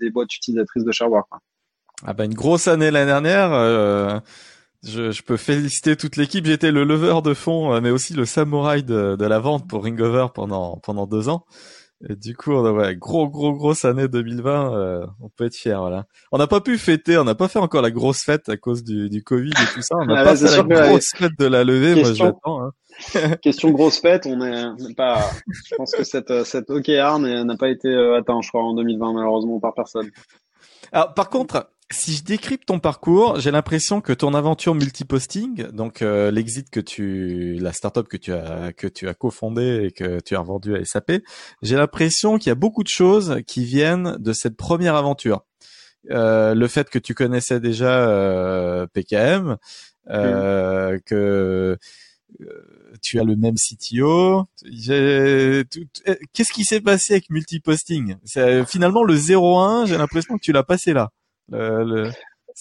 des, boîtes utilisatrices de Sharework. Quoi. Ah bah une grosse année l'année dernière. Euh, je, je, peux féliciter toute l'équipe. J'étais le lever de fond, euh, mais aussi le samouraï de, de la vente pour Ringover pendant pendant deux ans. Et du coup, on a ouais, gros gros grosse année 2020. Euh, on peut être fier, voilà. On n'a pas pu fêter, on n'a pas fait encore la grosse fête à cause du, du Covid et tout ça. On n'a ah pas fait la grosse fête de la levée. Question, moi, j'attends. Hein. question grosse fête, on est, pas. Je pense que cette cette OKR n'a pas été atteint, je crois, en 2020 malheureusement par personne. Alors, par contre, si je décrypte ton parcours, j'ai l'impression que ton aventure multiposting, donc euh, l'exit que tu, la startup que tu as que tu as cofondée et que tu as vendu à SAP, j'ai l'impression qu'il y a beaucoup de choses qui viennent de cette première aventure. Euh, le fait que tu connaissais déjà euh, PKM, euh, que tu as le même CTO. Qu'est-ce qui s'est passé avec multiposting? Finalement, le 0-1, j'ai l'impression que tu l'as passé là. Le,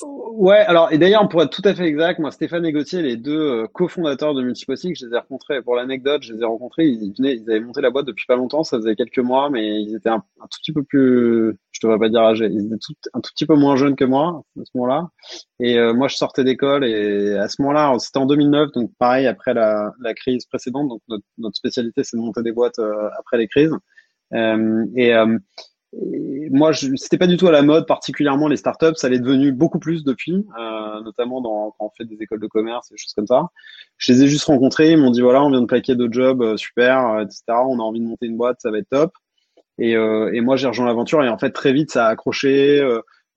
Ouais, alors, et d'ailleurs, pour être tout à fait exact, moi, Stéphane et Gauthier, les deux euh, cofondateurs de Multiposting, je les ai rencontrés, pour l'anecdote, je les ai rencontrés, ils venaient, ils avaient monté la boîte depuis pas longtemps, ça faisait quelques mois, mais ils étaient un, tout petit peu plus, je devrais pas dire âgés, ils étaient un tout petit peu moins jeunes que moi, à ce moment-là. Et euh, moi, je sortais d'école, et à ce moment-là, c'était en 2009, donc pareil, après la, crise précédente, donc notre, spécialité, c'est de monter des boîtes euh, après les crises. et moi, c'était pas du tout à la mode, particulièrement les startups. Ça l'est devenu beaucoup plus depuis, euh, notamment dans, quand on fait des écoles de commerce et des choses comme ça. Je les ai juste rencontrés, ils m'ont dit voilà, on vient de plaquer deux jobs, euh, super, euh, etc. On a envie de monter une boîte, ça va être top. Et, euh, et moi, j'ai rejoint l'aventure et en fait, très vite, ça a accroché.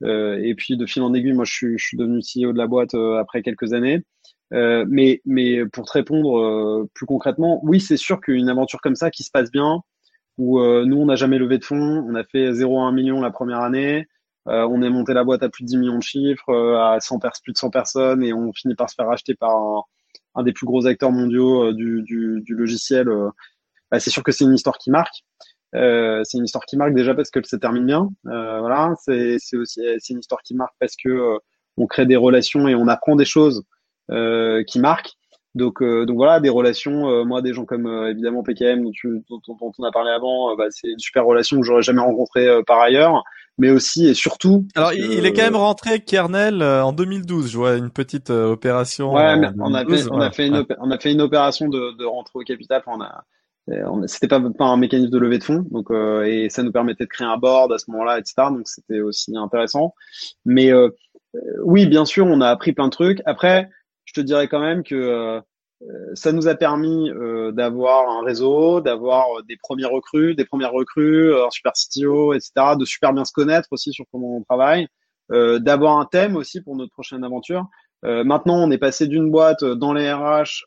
Euh, et puis, de fil en aiguille, moi, je suis, je suis devenu CEO de la boîte après quelques années. mais, mais pour te répondre plus concrètement, oui, c'est sûr qu'une aventure comme ça qui se passe bien, où euh, nous, on n'a jamais levé de fonds. On a fait 0 à 1 million la première année. Euh, on est monté la boîte à plus de 10 millions de chiffres, euh, à 100 plus de 100 personnes, et on finit par se faire racheter par un, des plus gros acteurs mondiaux du, du, logiciel. Bah, c'est sûr que c'est une histoire qui marque. C'est une histoire qui marque déjà parce que ça termine bien. Voilà, c'est aussi c'est une histoire qui marque parce que on crée des relations et on apprend des choses qui marquent. Donc, euh, donc voilà, des relations. Euh, moi, des gens comme euh, évidemment PKM dont, tu, dont, dont, on a parlé avant, bah, c'est une super relation que j'aurais jamais rencontrée par ailleurs. Mais aussi et surtout. Alors, il est quand même rentré Kernel en 2012. Je vois une petite opération. Ouais, mais on a fait, on a fait une, on a fait une opération de, de rentrée au capital. Enfin, on a, c'était pas, pas un mécanisme de levée de fonds, donc et ça nous permettait de créer un board à ce moment-là, etc. Donc c'était aussi intéressant. Mais oui, bien sûr, on a appris plein de trucs. Après je te dirais quand même que euh, ça nous a permis euh, d'avoir un réseau, d'avoir des premiers recrues, des premières recrues, un super CTO, etc., de super bien se connaître aussi sur comment on travaille, euh, d'avoir un thème aussi pour notre prochaine aventure. maintenant, on est passé d'une boîte dans les RH,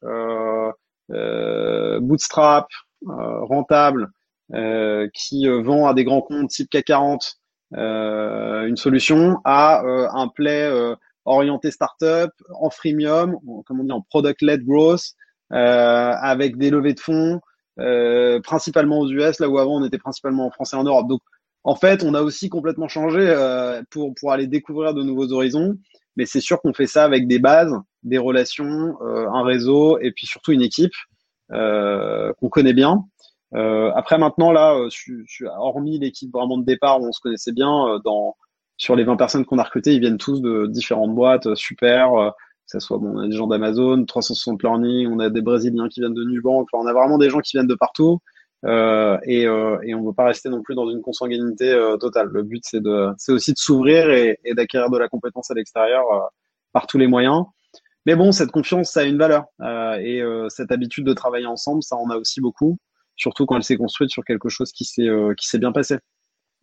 bootstrap, rentable, qui vend à des grands comptes type CAC 40 une solution, à un play orienté startup, en freemium, comme on dit en product-led growth, euh, avec des levées de fonds, euh, principalement aux US, là où avant on était principalement en France et en Europe. Donc en fait, on a aussi complètement changé euh, pour, pour aller découvrir de nouveaux horizons. Mais c'est sûr qu'on fait ça avec des bases, des relations, un réseau et puis surtout une équipe qu'on connaît bien. Après maintenant là, hormis l'équipe vraiment de départ où on se connaissait bien, dans sur les 20 personnes qu'on a recrutées, ils viennent tous de différentes boîtes, euh, super. Euh, que ça soit bon, on a des gens d'Amazon, 360 Learning, on a des Brésiliens qui viennent de Nubank, enfin, on a vraiment des gens qui viennent de partout. Euh, et, euh, et on ne veut pas rester non plus dans une consanguinité euh, totale. Le but, c'est de, c'est aussi de s'ouvrir et, et d'acquérir de la compétence à l'extérieur par tous les moyens. Mais bon, cette confiance, ça a une valeur. et cette habitude de travailler ensemble, ça en a aussi beaucoup, surtout quand elle s'est construite sur quelque chose qui s'est qui s'est bien passé.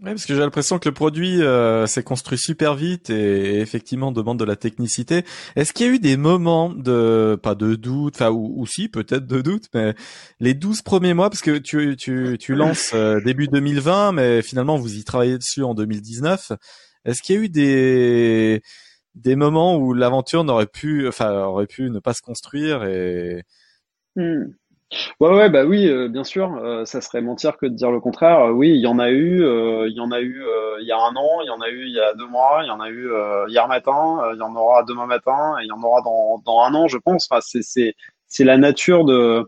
Oui, parce que j'ai l'impression que le produit euh, s'est construit super vite et, effectivement demande de la technicité. Est-ce qu'il y a eu des moments de pas de doute, enfin ou, si peut-être de doute, mais les 12 premiers mois, parce que tu tu tu lances euh, début 2020, mais finalement vous y travaillez dessus en 2019. Est-ce qu'il y a eu des des moments où l'aventure n'aurait pu, enfin aurait pu ne pas se construire et hmm. Ouais, ouais, bah oui, euh, bien sûr, euh, ça serait mentir que de dire le contraire. Euh, oui, il y en a eu, il y en a eu il y a un an, il y en a eu il y a deux mois, il y en a eu hier matin, il y en aura demain matin, il y en aura dans, dans un an, je pense. Enfin, c'est c'est c'est la nature de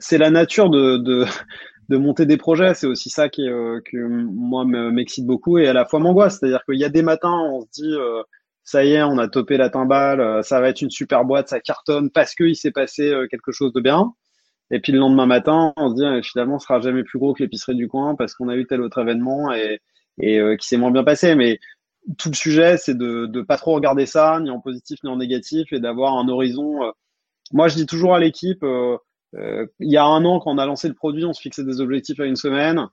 c'est la nature de, de de monter des projets. C'est aussi ça qui que moi m'excite beaucoup et à la fois m'angoisse. C'est-à-dire qu'il y a des matins, on se dit ça y est, on a topé la timbale, ça va être une super boîte, ça cartonne parce qu'il s'est passé quelque chose de bien. Et puis le lendemain matin, on se dit euh, finalement, ce sera jamais plus gros que l'épicerie du coin parce qu'on a eu tel autre événement et, euh, qui s'est moins bien passé. Mais tout le sujet, c'est de ne pas trop regarder ça, ni en positif ni en négatif, et d'avoir un horizon. Euh, moi, je dis toujours à l'équipe, il y a un an, quand on a lancé le produit, on se fixait des objectifs à une semaine.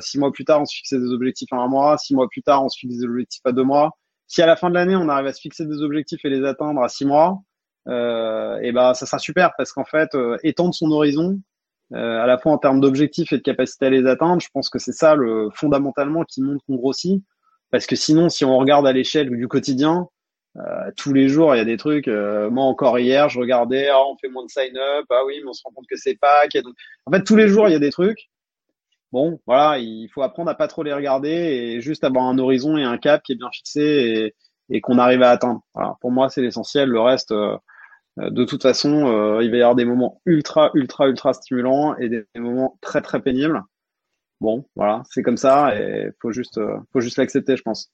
six mois plus tard, on se fixait des objectifs à un mois. Six mois plus tard, on se fixe des objectifs à deux mois. Si à la fin de l'année, on arrive à se fixer des objectifs et les atteindre à six mois, euh, et ben ça sera super parce qu'en fait euh, étendre son horizon euh, à la fois en termes d'objectifs et de capacité à les atteindre, je pense que c'est ça le fondamentalement qui montre qu'on grossit parce que sinon si on regarde à l'échelle du quotidien euh, tous les jours, il y a des trucs. moi, encore hier, je regardais, ah, on fait moins de sign-up. Ah oui, mais on se rend compte que c'est pas. Donc, en fait, tous les jours, il y a des trucs. Bon, voilà, il faut apprendre à pas trop les regarder et juste avoir un horizon et un cap qui est bien fixé et, qu'on arrive à atteindre. Voilà, pour moi, c'est l'essentiel. Le reste, euh, de toute façon, euh, il va y avoir des moments ultra, ultra, ultra stimulants et des, moments très, très pénibles. Bon, voilà, c'est comme ça et faut juste, euh, faut juste l'accepter, je pense.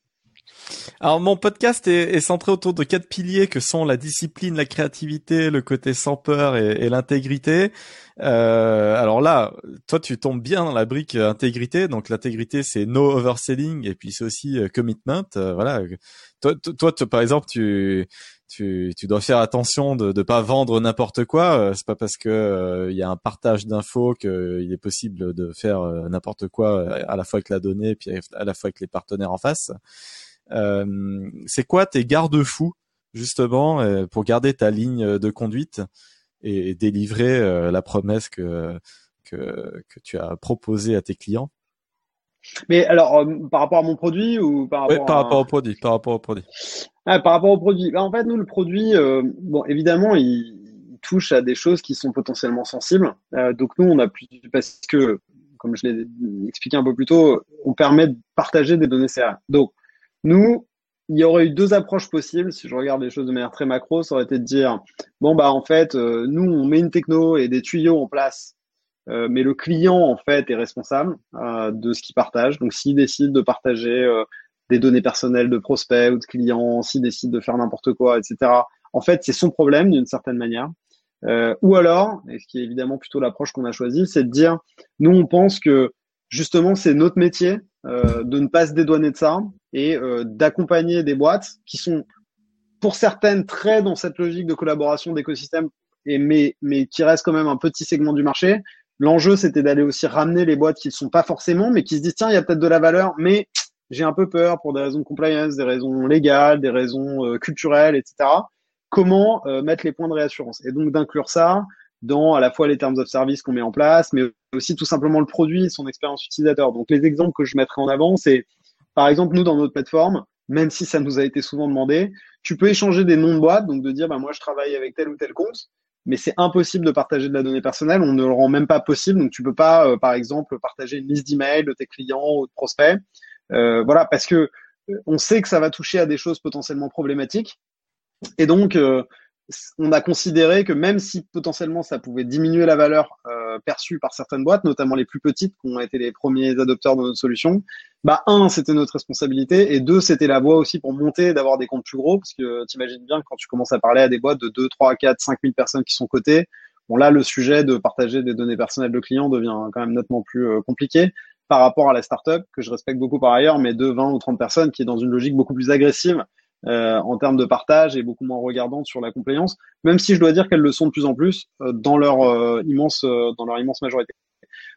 Alors mon podcast est, centré autour de quatre piliers que sont la discipline, la créativité, le côté sans peur et, l'intégrité. Euh, alors là, toi tu tombes bien dans la brique intégrité. Donc l'intégrité c'est no overselling et puis c'est aussi commitment. voilà. Toi, toi, toi, par exemple, tu tu, tu dois faire attention de ne pas vendre n'importe quoi. Euh, c'est pas parce que euh, il y a un partage d'infos qu'il est possible de faire euh, n'importe quoi à la fois avec la donnée puis à la fois avec les partenaires en face. C'est quoi tes garde-fous justement pour garder ta ligne de conduite et, délivrer la promesse que, que que tu as proposée à tes clients? Mais alors, par rapport à mon produit ou par rapport, par rapport au produit, par rapport au produit. Ah, par rapport au produit, bah, en fait, nous, le produit, euh, bon, évidemment, il, touche à des choses qui sont potentiellement sensibles. Euh, donc nous, on a plus parce que, comme je l'ai expliqué un peu plus tôt, on permet de partager des données CRM. Donc nous, il y aurait eu deux approches possibles. Si je regarde les choses de manière très macro, ça aurait été de dire, bon bah en fait, euh, nous, on met une techno et des tuyaux en place. mais le client en fait est responsable de ce qu'il partage. Donc s'il décide de partager des données personnelles de prospects ou de clients, s'ils décident de faire n'importe quoi, etc. En fait, c'est son problème d'une certaine manière. Euh, ou alors, et ce qui est évidemment plutôt l'approche qu'on a choisie, c'est de dire, nous, on pense que justement, c'est notre métier euh, de ne pas se dédouaner de ça et euh, d'accompagner des boîtes qui sont, pour certaines, très dans cette logique de collaboration d'écosystème, et mais, mais qui restent quand même un petit segment du marché. L'enjeu, c'était d'aller aussi ramener les boîtes qui ne sont pas forcément, mais qui se disent, tiens, il y a peut-être de la valeur, mais j'ai un peu peur pour des raisons de compliance, des raisons légales, des raisons euh, culturelles, etc. Comment euh, mettre les points de réassurance? Et donc d'inclure ça dans à la fois les terms of service qu'on met en place, mais aussi tout simplement le produit, son expérience utilisateur. Donc les exemples que je mettrai en avant, c'est par exemple nous dans notre plateforme, même si ça nous a été souvent demandé, tu peux échanger des noms de boîtes, donc de dire bah moi je travaille avec tel ou tel compte, mais c'est impossible de partager de la donnée personnelle, on ne le rend même pas possible, donc tu peux pas euh, par exemple partager une liste d'emails de tes clients ou de prospects. Euh, voilà, parce que euh, on sait que ça va toucher à des choses potentiellement problématiques. Et donc, euh, on a considéré que même si potentiellement ça pouvait diminuer la valeur perçue par certaines boîtes, notamment les plus petites qui ont été les premiers adopteurs de notre solution, bah un, c'était notre responsabilité, et deux, c'était la voie aussi pour monter, d'avoir des comptes plus gros, parce que tu imagines bien quand tu commences à parler à des boîtes de 2, 3, 4, 5 000 personnes qui sont cotées, bon là, le sujet de partager des données personnelles de clients devient quand même nettement plus compliqué par rapport à la startup, que je respecte beaucoup par ailleurs, mais de 20 ou 30 personnes, qui est dans une logique beaucoup plus agressive en termes de partage et beaucoup moins regardantes sur la compliance, même si je dois dire qu'elles le sont de plus en plus dans leur immense dans leur immense majorité.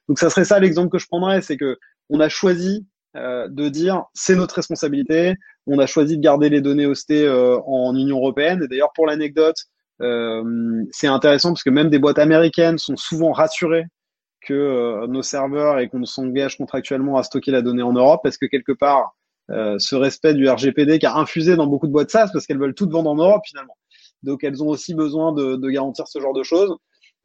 Donc ça serait ça l'exemple que je prendrais, c'est que on a choisi de dire c'est notre responsabilité, on a choisi de garder les données hostées en Union européenne. Et d'ailleurs pour l'anecdote, c'est intéressant parce que même des boîtes américaines sont souvent rassurées que euh, nos serveurs et qu'on s'engage contractuellement à stocker la donnée en Europe parce que quelque part, euh, ce respect du RGPD qui a infusé dans beaucoup de boîtes SaaS parce qu'elles veulent tout vendre en Europe finalement. Donc elles ont aussi besoin de, garantir ce genre de choses.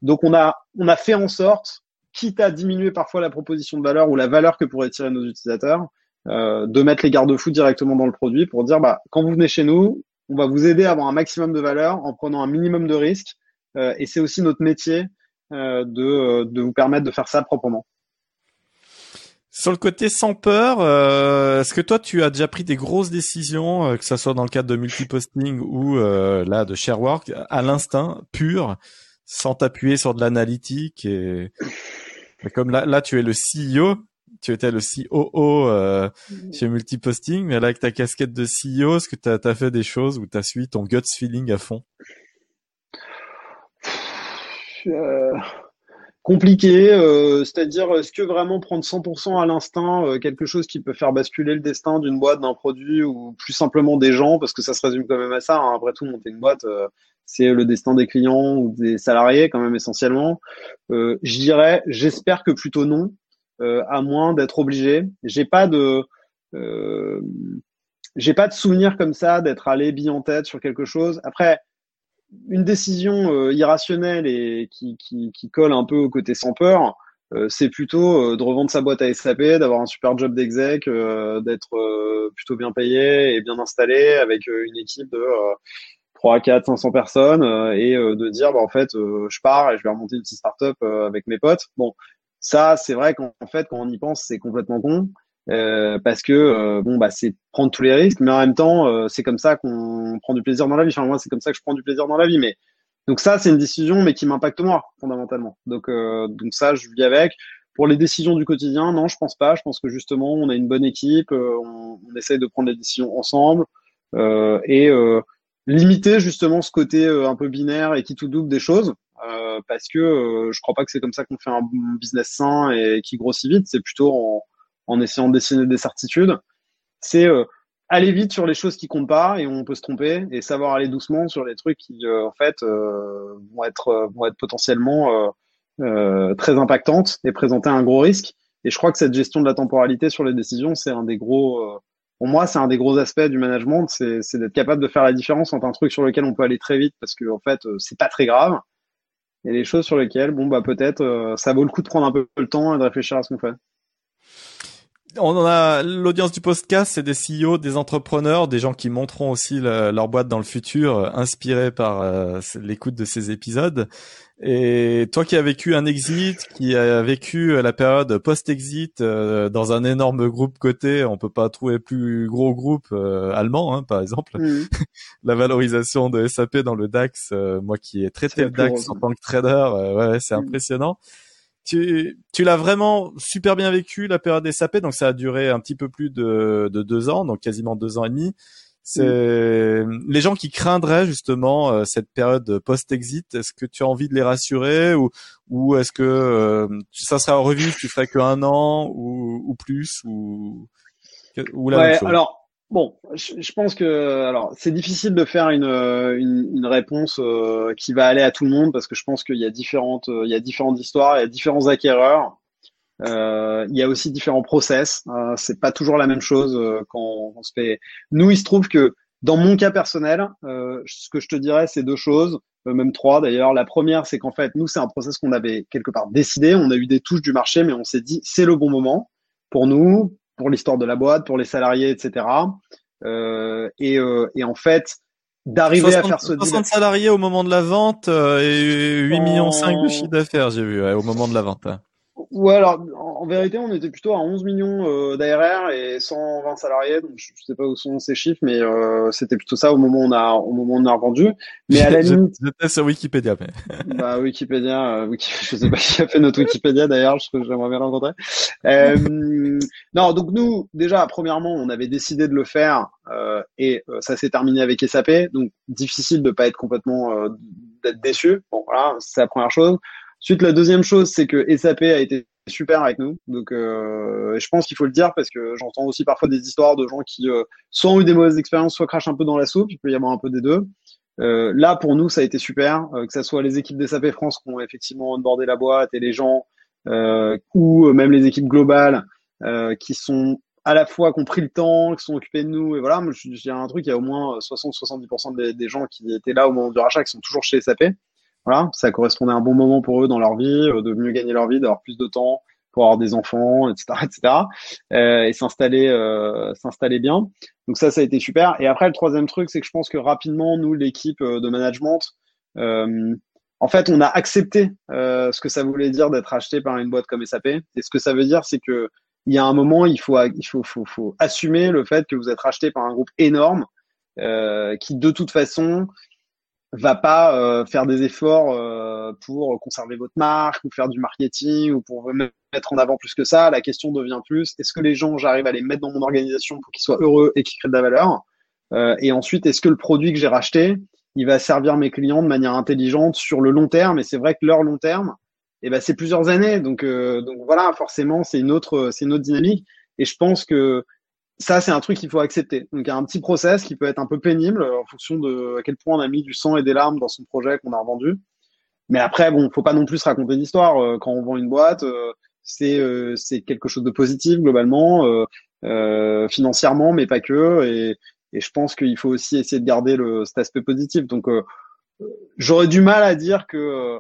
Donc on a, on a fait en sorte, quitte à diminuer parfois la proposition de valeur ou la valeur que pourraient tirer nos utilisateurs, euh, de mettre les garde-fous directement dans le produit pour dire bah quand vous venez chez nous, on va vous aider à avoir un maximum de valeur en prenant un minimum de risques. Euh, et c'est aussi notre métier euh, de, de vous permettre de faire ça proprement. Sur le côté sans peur, euh, est-ce que toi tu as déjà pris des grosses décisions, que ce soit dans le cadre de multiposting ou là de Sharework, à l'instinct pur, sans t'appuyer sur de l'analytique et comme là, là tu es le CEO, tu étais le COO euh, mm. chez Multiposting, mais là avec ta casquette de CEO, est-ce que tu as, fait des choses où tu as suivi ton gut feeling à fond? Euh, compliqué. Euh, c'est-à-dire, est-ce que vraiment prendre 100% à l'instinct euh, quelque chose qui peut faire basculer le destin d'une boîte, d'un produit ou plus simplement des gens, parce que ça se résume quand même à ça. Hein. Après tout, monter une boîte, c'est le destin des clients ou des salariés quand même essentiellement. je dirais, j'espère que plutôt non, à moins d'être obligé. J'ai pas de j'ai pas de souvenir comme ça d'être allé bille en tête sur quelque chose. Après, une décision euh, irrationnelle et qui, qui, qui, colle un peu au côté sans peur, euh, c'est plutôt euh, de revendre sa boîte à SAP, d'avoir un super job d'exec, d'être plutôt bien payé et bien installé avec une équipe de 3, 4, 500 personnes et de dire bah, en fait je pars et je vais remonter une petite startup avec mes potes. Bon, ça c'est vrai qu'en fait quand on y pense c'est complètement con. Euh, parce que euh, bon bah c'est prendre tous les risques, mais en même temps euh, c'est comme ça qu'on prend du plaisir dans la vie. Enfin moi c'est comme ça que je prends du plaisir dans la vie, mais donc ça c'est une décision mais qui m'impacte moi fondamentalement. Donc donc ça je vis avec. Pour les décisions du quotidien, non je pense pas. Je pense que justement on a une bonne équipe, on, on, essaye de prendre les décisions ensemble et limiter justement ce côté un peu binaire et qui tout double des choses. parce que je crois pas que c'est comme ça qu'on fait un business sain et qui grossit vite. C'est plutôt en, en essayant de dessiner des certitudes, c'est euh, aller vite sur les choses qui comptent pas et on peut se tromper et savoir aller doucement sur les trucs qui euh, en fait euh, vont être vont être potentiellement très impactantes et présenter un gros risque. Et je crois que cette gestion de la temporalité sur les décisions, c'est un des gros pour moi, c'est un des gros aspects du management, c'est d'être capable de faire la différence entre un truc sur lequel on peut aller très vite parce que en fait, c'est pas très grave, et les choses sur lesquelles, bon bah peut-être, ça vaut le coup de prendre un peu le temps et de réfléchir à ce qu'on fait on a l'audience du podcast, c'est des CEO, des entrepreneurs, des gens qui monteront aussi leur boîte dans le futur, euh, inspirés par euh, l'écoute de ces épisodes. Et toi qui as vécu un exit, qui a vécu la période post-exit euh, dans un énorme groupe coté, on peut pas trouver plus gros groupe allemand, hein, par exemple. Mm. la valorisation de SAP dans le DAX, moi qui ai traité le DAX en tant que trader, ouais, c'est mm. impressionnant tu, tu l'as vraiment super bien vécu la période des SAP, donc ça a duré un petit peu plus de, de deux ans, donc quasiment deux ans et demi. C'est les gens qui craindraient justement euh, cette période post-exit. Est-ce que tu as envie de les rassurer ou ou est-ce que euh, ça sera revu tu ferais que un an ou, ou plus ou ou la ouais, alors Bon, je, pense que alors c'est difficile de faire une, une, une réponse euh, qui va aller à tout le monde parce que je pense qu'il y a différentes euh, il y a différentes histoires, il y a différents acquéreurs, euh, il y a aussi différents process. Euh, c'est pas toujours la même chose quand on se fait. Nous, il se trouve que dans mon cas personnel, ce que je te dirais, c'est deux choses, même trois d'ailleurs. La première, c'est qu'en fait, nous, c'est un process qu'on avait quelque part décidé. On a eu des touches du marché, mais on s'est dit c'est le bon moment pour nous, pour l'histoire de la boîte, pour les salariés, etc. Euh, et, euh, et, en fait, d'arriver à faire ce 60 salariés au moment de la vente euh, et 8 millions 5 de chiffre d'affaires, j'ai vu, au moment de la vente. Ouais, alors en, vérité, on était plutôt à 11 millions euh, d'ARR et 120 salariés. Donc je, sais pas où sont ces chiffres, mais euh, c'était plutôt ça au moment où on a au moment où on a revendu. Mais à la limite, j'étais sur Wikipédia. Mais... bah Wikipédia, euh, je sais pas qui a fait notre Wikipédia d'ailleurs. Je j'aimerais bien rencontrer. Euh, non, donc nous déjà, premièrement, on avait décidé de le faire euh, et euh, ça s'est terminé avec SAP. Donc difficile de pas être complètement d'être déçu. Bon voilà, c'est la première chose. Ensuite, la deuxième chose, c'est que SAP a été super avec nous. Donc, euh, je pense qu'il faut le dire parce que j'entends aussi parfois des histoires de gens qui euh, soit ont eu des mauvaises expériences, soit crachent un peu dans la soupe. Il peut y avoir un peu des deux. Euh, là, pour nous, ça a été super, euh, que ce soit les équipes d'SAP France qui ont effectivement onboardé la boîte et les gens, euh, ou même les équipes globales qui sont à la fois qui ont pris le temps, qui sont occupés de nous. Et voilà, moi, je dirais un truc, il y a au moins 60-70% des, des gens qui étaient là au moment du rachat qui sont toujours chez SAP. Voilà, ça correspondait à un bon moment pour eux dans leur vie, euh, de mieux gagner leur vie, d'avoir plus de temps pour avoir des enfants, etc., etc. Euh, et s'installer, euh, s'installer bien. Donc ça, ça a été super. Et après, le troisième truc, c'est que je pense que rapidement, nous, l'équipe euh, de management, euh, en fait, on a accepté euh, ce que ça voulait dire d'être acheté par une boîte comme SAP. Et ce que ça veut dire, c'est que il y a un moment, il faut, il faut, faut, faut assumer le fait que vous êtes racheté par un groupe énorme qui, de toute façon, va pas euh, faire des efforts euh, pour conserver votre marque ou faire du marketing ou pour mettre en avant plus que ça. La question devient plus est-ce que les gens, j'arrive à les mettre dans mon organisation pour qu'ils soient heureux et qu'ils créent de la valeur euh, Et ensuite, est-ce que le produit que j'ai racheté, il va servir mes clients de manière intelligente sur le long terme? Et c'est vrai que leur long terme, eh ben, c'est plusieurs années. Donc, donc voilà, forcément, c'est une c'est une autre dynamique. Et je pense que ça, c'est un truc qu'il faut accepter. Donc, il y a un petit process qui peut être un peu pénible en fonction de à quel point on a mis du sang et des larmes dans son projet qu'on a revendu. Mais après, bon, faut pas non plus se raconter d'histoire. Euh, quand on vend une boîte, euh, c'est euh, c'est quelque chose de positif globalement, financièrement, mais pas que. Et, et je pense qu'il faut aussi essayer de garder le, cet aspect positif. Donc, j'aurais du mal à dire que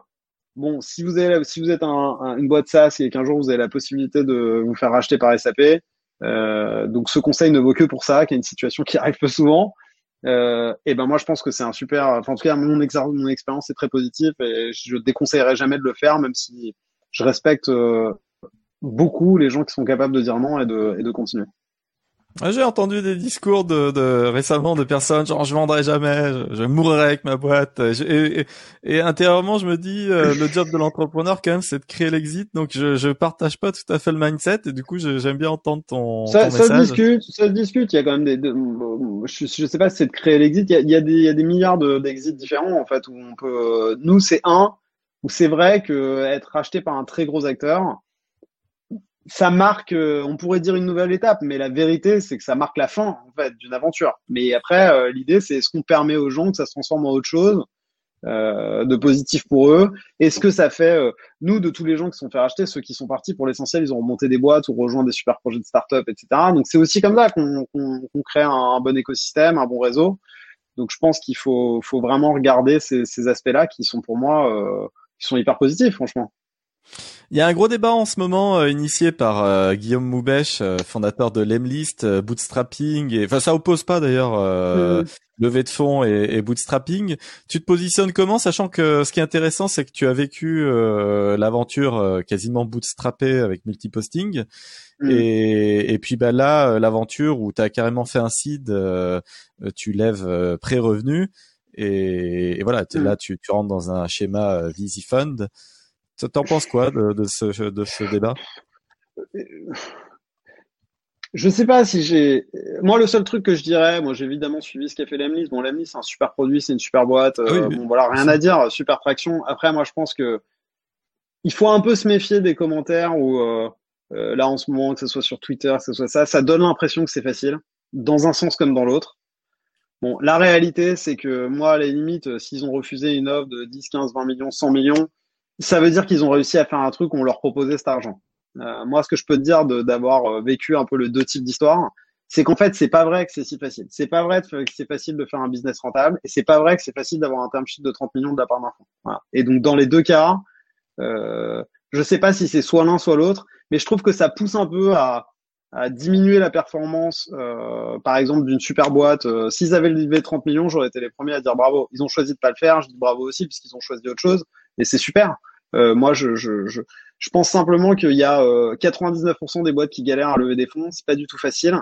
bon, si vous avez, si vous êtes un, une boîte SaaS et qu'un jour vous avez la possibilité de vous faire racheter par SAP, euh, donc ce conseil ne vaut que pour ça, qui est une situation qui arrive peu souvent. Euh, et ben moi je pense que c'est un super. Enfin, en tout cas mon, mon expérience est très positive et je déconseillerais jamais de le faire, même si je respecte euh, beaucoup les gens qui sont capables de dire non et de, et de continuer. J'ai entendu des discours de, de, récemment de personnes genre je vendrai jamais, je, mourrai avec ma boîte. Et, et, intérieurement je me dis euh, le job de l'entrepreneur quand même c'est de créer l'exit. Donc je, je partage pas tout à fait le mindset et du coup j'aime bien entendre ton, ça, ton ça message. Se discute, ça se discute. Il y a quand même des, je, je sais pas si c'est de créer l'exit. Il y a, il y a, des, il y a des milliards d'exits différents en fait où on peut. Nous c'est un où c'est vrai que être racheté par un très gros acteur ça marque, euh, on pourrait dire une nouvelle étape, mais la vérité, c'est que ça marque la fin en fait d'une aventure. Mais après, euh, l'idée, c'est est-ce qu'on permet aux gens que ça se transforme en autre chose euh, de positif pour eux? Est-ce que ça fait, euh, nous, de tous les gens qui sont fait racheter, ceux qui sont partis, pour l'essentiel, ils ont remonté des boîtes ou rejoint des super projets de start-up, etc. Donc c'est aussi comme ça qu'on crée un, bon écosystème, un bon réseau. Donc je pense qu'il faut, faut vraiment regarder ces, ces aspects-là qui sont pour moi, qui sont hyper positifs, franchement. Il y a un gros débat en ce moment euh, initié par euh, Guillaume Moubèche, euh, fondateur de Lemlist, bootstrapping. Et, enfin, ça oppose pas d'ailleurs mm. levée de fonds et, et, bootstrapping. Tu te positionnes comment, sachant que ce qui est intéressant, c'est que tu as vécu l'aventure quasiment bootstrappée avec multiposting. Mm. Et, et puis bah là, l'aventure où tu as carrément fait un seed, tu lèves pré-revenu. Et, et, voilà, mm. là tu, tu rentres dans un schéma VisiFund. T'en penses quoi de, de, ce, de ce débat? Je sais pas si j'ai. Moi, le seul truc que je dirais, moi, j'ai évidemment suivi ce qu'a fait Lemlist. Bon, Lemlist, c'est un super produit, c'est une super boîte. Euh, bon, voilà, rien à dire, super traction. Après, moi, je pense que il faut un peu se méfier des commentaires où, euh, euh, là, en ce moment, que ce soit sur Twitter, que ce soit ça, ça donne l'impression que c'est facile, dans un sens comme dans l'autre. Bon, la réalité, c'est que moi, à la limite, s'ils ont refusé une offre de 10, 15, 20 millions, 100 millions, ça veut dire qu'ils ont réussi à faire un truc où on leur proposait cet argent. Euh, moi, ce que je peux te dire d'avoir euh, vécu un peu le deux types d'histoires, c'est qu'en fait, c'est pas vrai que c'est si facile. C'est pas vrai que c'est facile de faire un business rentable, et c'est pas vrai que c'est facile d'avoir un term sheet de 30 millions de la part d'un fonds. Voilà. Et donc, dans les deux cas, euh, je sais pas si c'est soit l'un soit l'autre, mais je trouve que ça pousse un peu à, à diminuer la performance, euh, par exemple, d'une super boîte. Euh, S'ils avaient levé 30 millions, j'aurais été les premiers à dire bravo. Ils ont choisi de pas le faire, je dis bravo aussi, puisqu'ils ont choisi autre chose, et c'est super. Moi, je, je, je, je, pense simplement qu'il y a 99% des boîtes qui galèrent à lever des fonds. C'est pas du tout facile.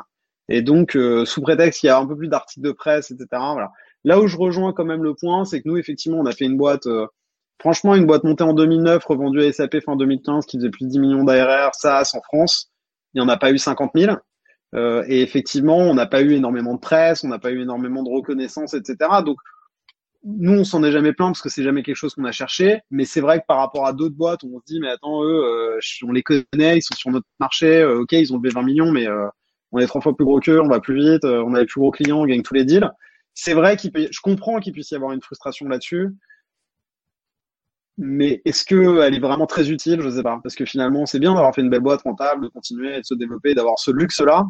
Et donc, sous prétexte qu'il y a un peu plus d'articles de presse, etc. Voilà. Là où je rejoins quand même le point, c'est que nous, effectivement, on a fait une boîte, franchement, une boîte montée en 2009, revendue à SAP fin 2015, qui faisait plus de 10 millions d'ARR, SaaS en France. Il n'y en a pas eu 50 000. Euh, et effectivement, on n'a pas eu énormément de presse, on n'a pas eu énormément de reconnaissance, etc. Donc, nous, on s'en est jamais plaint parce que c'est jamais quelque chose qu'on a cherché. Mais c'est vrai que par rapport à d'autres boîtes, on se dit, mais attends, eux, euh, on les connaît, ils sont sur notre marché. Euh, ok, ils ont levé 20 millions, mais on est trois fois plus gros qu'eux, on va plus vite, on a les plus gros clients, on gagne tous les deals. C'est vrai qu'il peut, je comprends qu'il puisse y avoir une frustration là-dessus. Mais est-ce qu'elle est vraiment très utile? Je sais pas. Parce que finalement, c'est bien d'avoir fait une belle boîte rentable, de continuer de se développer, d'avoir ce luxe-là.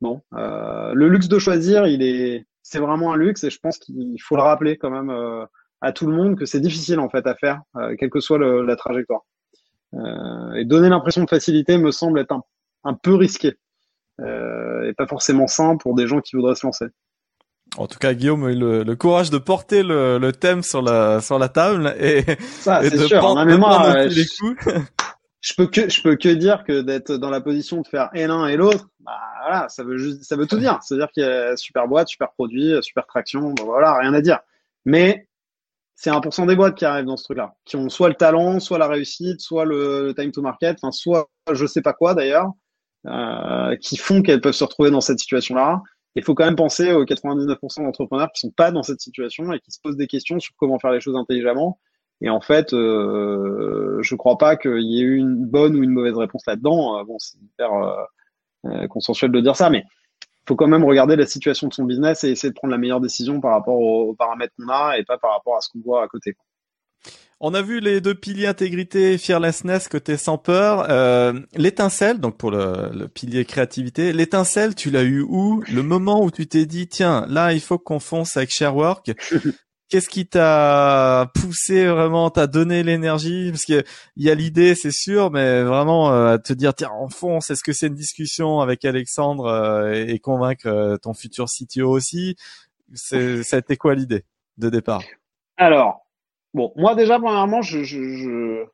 Bon, euh, le luxe de choisir, il est, c'est vraiment un luxe et je pense qu'il faut le rappeler quand même euh, à tout le monde que c'est difficile en fait à faire, euh, quelle que soit le, la trajectoire. Euh, et donner l'impression de facilité me semble être un, un peu risqué euh, et pas forcément sain pour des gens qui voudraient se lancer. En tout cas, Guillaume a eu le, le courage de porter le, le, thème sur la sur la table et, Ça, et de sûr. prendre, mais moi, prendre les je, coups. je peux que je peux que dire que d'être dans la position de faire et l'un et l'autre, bah voilà, ça veut juste ça veut tout dire. C'est-à-dire qu'il y a super boîte, super produit, super traction, bon, voilà, rien à dire. Mais c'est 1% des boîtes qui arrivent dans ce truc-là, qui ont soit le talent, soit la réussite, soit le, le time to market, enfin soit je sais pas quoi d'ailleurs, euh, qui font qu'elles peuvent se retrouver dans cette situation-là il faut quand même penser aux 99% d'entrepreneurs qui sont pas dans cette situation et qui se posent des questions sur comment faire les choses intelligemment. Et en fait, euh, je crois pas qu'il y ait eu une bonne ou une mauvaise réponse là-dedans. Euh, bon, c'est hyper euh, euh, consensuel de dire ça, mais il faut quand même regarder la situation de son business et essayer de prendre la meilleure décision par rapport aux, aux paramètres qu'on a et pas par rapport à ce qu'on voit à côté. On a vu les deux piliers intégrité, fearlessness côté sans peur. Euh, l'étincelle, donc pour le, le pilier créativité, l'étincelle, tu l'as eu où? Le moment où tu t'es dit, tiens, là, il faut qu'on fonce avec Sharework. Qu'est-ce qui t'a poussé vraiment, t'a donné l'énergie? Parce qu'il y a l'idée, c'est sûr, mais vraiment euh, te dire, tiens, on fonce. Est-ce que c'est une discussion avec Alexandre euh, et, et, convaincre euh, ton futur CTO aussi C'est, ça a été quoi l'idée de départ? Alors, Bon, moi déjà, premièrement, je, je, je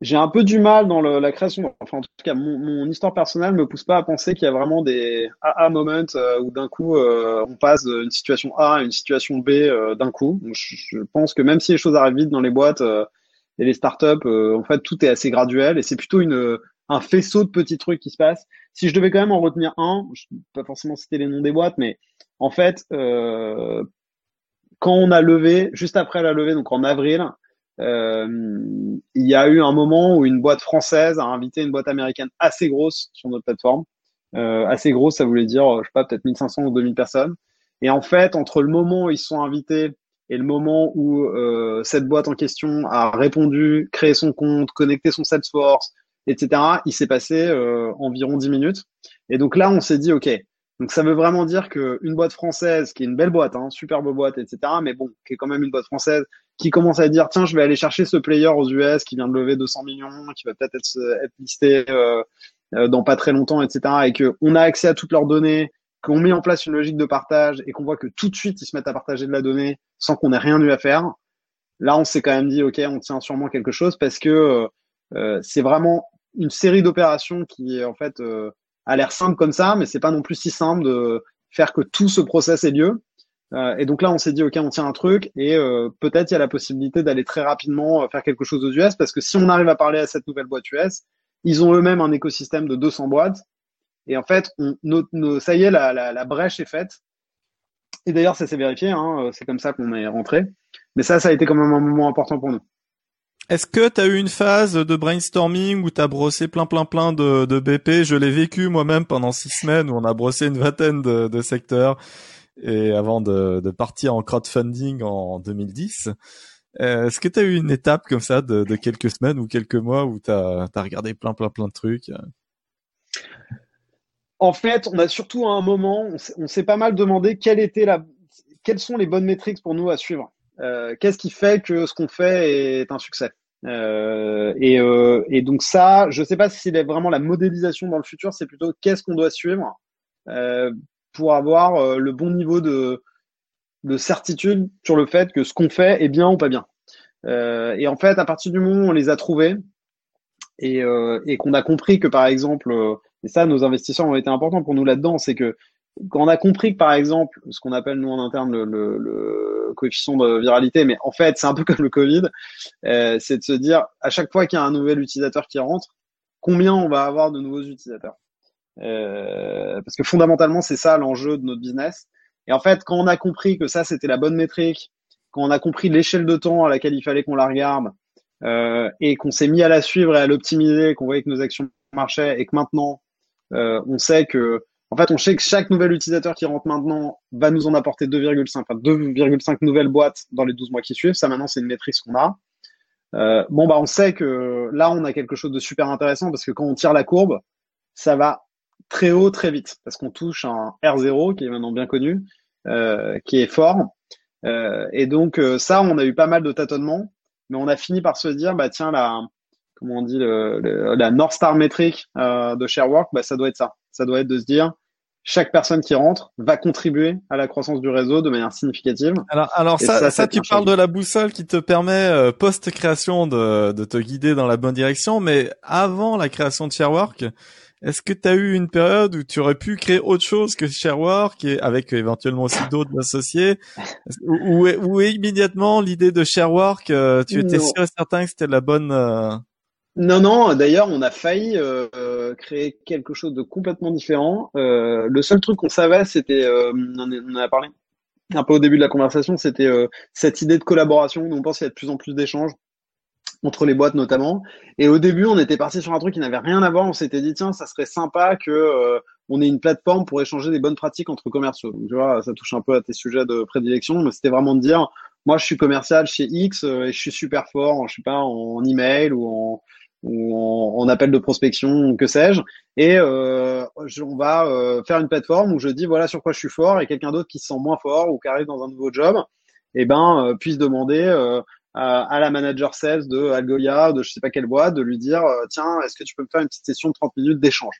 j'ai un peu du mal dans le, la création. Enfin, en tout cas, mon, mon, histoire personnelle me pousse pas à penser qu'il y a vraiment des AA moments euh, où d'un coup euh, on passe d'une situation A à une situation B euh, d'un coup. Je, pense que même si les choses arrivent vite dans les boîtes euh, et les startups, euh, en fait, tout est assez graduel et c'est plutôt une un faisceau de petits trucs qui se passent. Si je devais quand même en retenir un, je pas forcément citer les noms des boîtes, mais en fait, quand on a levé, juste après la levée, donc en avril, il y a eu un moment où une boîte française a invité une boîte américaine assez grosse sur notre plateforme. Euh, assez grosse, ça voulait dire, je sais pas, peut-être 1500 ou 2000 personnes. Et en fait, entre le moment où ils sont invités et le moment où euh, cette boîte en question a répondu, créé son compte, connecté son Salesforce, etc., il s'est passé euh, environ 10 minutes. Et donc là, on s'est dit, OK, donc ça veut vraiment dire qu'une boîte française, qui est une belle boîte, hein, superbe boîte, etc., mais bon, qui est quand même une boîte française, qui commence à dire, tiens, je vais aller chercher ce player aux US qui vient de lever 200 millions, qui va peut-être être, être, listé euh, euh, dans pas très longtemps, etc., et qu'on a accès à toutes leurs données, qu'on met en place une logique de partage et qu'on voit que tout de suite, ils se mettent à partager de la donnée sans qu'on ait rien eu à faire. Là, on s'est quand même dit, OK, on tient sûrement quelque chose parce que euh, c'est vraiment une série d'opérations qui, en fait, euh, a l'air simple comme ça, mais c'est pas non plus si simple de faire que tout ce process ait lieu. Euh, et donc là, on s'est dit, OK, on tient un truc et euh, peut-être il y a la possibilité d'aller très rapidement euh, faire quelque chose aux US parce que si on arrive à parler à cette nouvelle boîte US, ils ont eux-mêmes un écosystème de 200 boîtes. Et en fait, on, ça y est, la, la, la, brèche est faite. Et d'ailleurs, ça s'est vérifié, hein, c'est comme ça qu'on est rentré. Mais ça, ça a été quand même un moment important pour nous. Est-ce que tu as eu une phase de brainstorming où tu as brossé plein plein plein de, de BP Je l'ai vécu moi-même pendant six semaines où on a brossé une vingtaine de, de secteurs et avant de, partir en crowdfunding en 2010. Euh, est-ce que tu as eu une étape comme ça de, quelques semaines ou quelques mois où tu as, regardé plein plein plein de trucs En fait, on a surtout à un moment, on s'est pas mal demandé quelle était la, quelles sont les bonnes métriques pour nous à suivre. Euh, qu'est-ce qui fait que ce qu'on fait est un succès? Euh, et, euh, et, donc ça, je ne sais pas si c'est vraiment la modélisation dans le futur, c'est plutôt qu'est-ce qu'on doit suivre euh, pour avoir euh, le bon niveau de, de, certitude sur le fait que ce qu'on fait est bien ou pas bien. Euh, et en fait, à partir du moment où on les a trouvés et, euh, et qu'on a compris que, par exemple, euh, et ça, nos investisseurs ont été importants pour nous là-dedans, c'est que quand on a compris que, par exemple, ce qu'on appelle nous en interne le, le, le, coefficient de viralité, mais en fait, c'est un peu comme le Covid, euh, c'est de se dire, à chaque fois qu'il y a un nouvel utilisateur qui rentre, combien on va avoir de nouveaux utilisateurs? Parce que fondamentalement, c'est ça l'enjeu de notre business. Et en fait, quand on a compris que ça, c'était la bonne métrique, quand on a compris l'échelle de temps à laquelle il fallait qu'on la regarde, euh, et qu'on s'est mis à la suivre et à l'optimiser, qu'on voyait que nos actions marchaient, et que maintenant, euh, on sait que en fait, on sait que chaque nouvel utilisateur qui rentre maintenant va nous en apporter 2,5, enfin 2,5 nouvelles boîtes dans les 12 mois qui suivent. Ça, maintenant, c'est une maîtrise qu'on a. Euh, bon, bah, on sait que là, on a quelque chose de super intéressant parce que quand on tire la courbe, ça va très haut, très vite parce qu'on touche un R0 qui est maintenant bien connu, euh, qui est fort. Euh, et donc, euh, ça, on a eu pas mal de tâtonnements, mais on a fini par se dire, bah, tiens, la, comment on dit, le, la North Star métrique euh, de Sharework, bah, ça doit être ça. Ça doit être de se dire, chaque personne qui rentre va contribuer à la croissance du réseau de manière significative. Alors, alors ça, ça, tu parles de la boussole qui te permet euh, post création de, de te guider dans la bonne direction, mais avant la création de Sharework, est-ce que tu as eu une période où tu aurais pu créer autre chose que Sharework et avec éventuellement aussi d'autres associés, ou, ou, immédiatement l'idée de Sharework, euh, tu étais sûr et certain que c'était la bonne euh, non, non. D'ailleurs, on a failli euh, créer quelque chose de complètement différent. Euh, le seul truc qu'on savait, c'était, euh, on en a parlé un peu au début de la conversation, c'était cette idée de collaboration. on pense qu'il y a de plus en plus d'échanges entre les boîtes notamment. Et au début, on était parti sur un truc qui n'avait rien à voir. On s'était dit tiens, ça serait sympa que on ait une plateforme pour échanger des bonnes pratiques entre commerciaux. Tu vois, ça touche un peu à tes sujets de prédilection, mais c'était vraiment de dire moi, je suis commercial chez X et je suis super fort, je sais pas, en email ou en ou en, appel de prospection, que sais-je. Et euh, on va euh, faire une plateforme où je dis voilà sur quoi je suis fort et quelqu'un d'autre qui se sent moins fort ou qui arrive dans un nouveau job, eh ben euh, puisse demander euh, à, la manager sales de Algolia, de je sais pas quelle boîte, de lui dire tiens est-ce que tu peux me faire une petite session de 30 minutes d'échange?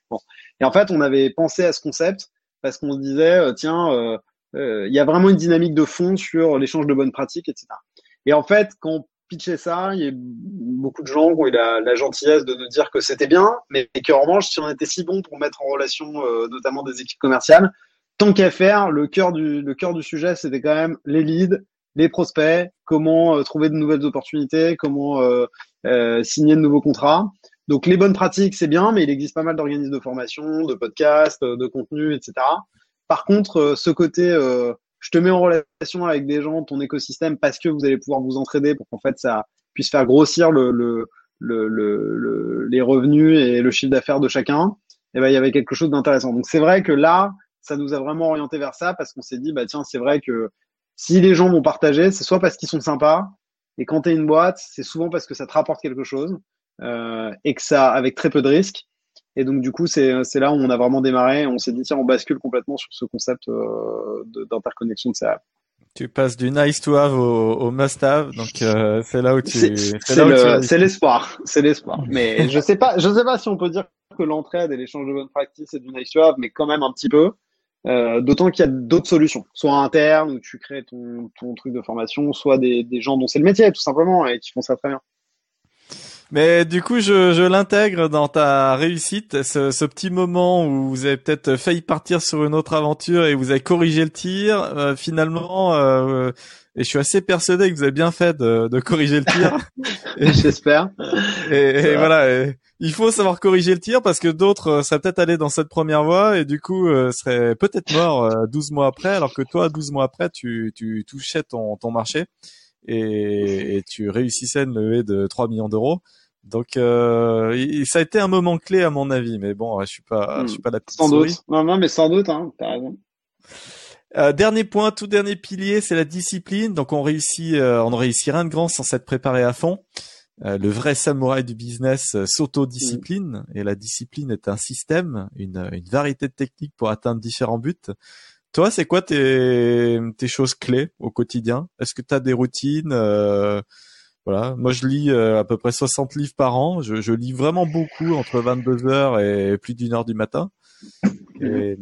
Et en fait on avait pensé à ce concept parce qu'on se disait tiens il y a vraiment une dynamique de fond sur l'échange de bonnes pratiques, etc. Et en fait, quand pitché ça, il y a beaucoup de gens qui ont eu la, gentillesse de nous dire que c'était bien, mais que en revanche, si on était si bon pour mettre en relation euh, notamment des équipes commerciales, tant qu'à faire, le cœur du le cœur du sujet, c'était quand même les leads, les prospects, comment euh, trouver de nouvelles opportunités, comment euh, signer de nouveaux contrats. Donc les bonnes pratiques, c'est bien, mais il existe pas mal d'organismes de formation, de podcasts, de contenu, etc. Par contre, ce côté je te mets en relation avec des gens, ton écosystème, parce que vous allez pouvoir vous entraider pour qu'en fait ça puisse faire grossir le, le, le, le les revenus et le chiffre d'affaires de chacun. Et ben il y avait quelque chose d'intéressant. Donc c'est vrai que là, ça nous a vraiment orienté vers ça parce qu'on s'est dit bah tiens c'est vrai que si les gens vont partager, c'est soit parce qu'ils sont sympas et quand tu es une boîte, c'est souvent parce que ça te rapporte quelque chose euh, et que ça avec très peu de risques. Et donc, du coup, c'est là où on a vraiment démarré. On s'est dit, tiens, on bascule complètement sur ce concept euh, d'interconnexion de, de Tu passes du nice to have au, au must have, donc euh, c'est là où tu. C'est l'espoir, c'est l'espoir. Mais je sais pas, je sais pas si on peut dire que l'entraide et l'échange de bonnes pratiques c'est du nice to have, mais quand même un petit peu. Euh, D'autant qu'il y a d'autres solutions, soit interne où tu crées ton, ton truc de formation, soit des, des gens dont c'est le métier tout simplement et qui font ça très bien. Mais du coup, je, je l'intègre dans ta réussite, ce, ce, petit moment où vous avez peut-être failli partir sur une autre aventure et vous avez corrigé le tir. Euh, finalement, euh, et je suis assez persuadé que vous avez bien fait de, de corriger le tir. J'espère. Et, et voilà, il faut savoir corriger le tir parce que d'autres euh, seraient peut-être allés dans cette première voie et du coup euh, seraient peut-être morts 12 mois après, alors que toi, 12 mois après, tu, tu touchais ton, ton marché et, et, tu réussissais une levée de 3 millions d'euros. Donc euh, ça a été un moment clé à mon avis, mais bon, je suis pas, je suis pas la petite sans Doute. Non, non, mais sans doute, hein, t'as raison. Euh, dernier point, tout dernier pilier, c'est la discipline. Donc on réussit, euh, on ne réussit rien de grand sans s'être préparé à fond. Euh, le vrai samouraï du business euh, s'auto-discipline et la discipline est un système, une, une variété de techniques pour atteindre différents buts. Toi, c'est quoi tes, tes choses clés au quotidien? Est-ce que tu as des routines euh, Voilà, moi je lis euh, à peu près 60 livres par an. Je, je lis vraiment beaucoup entre 22 heures et plus d'une heure du matin. Et,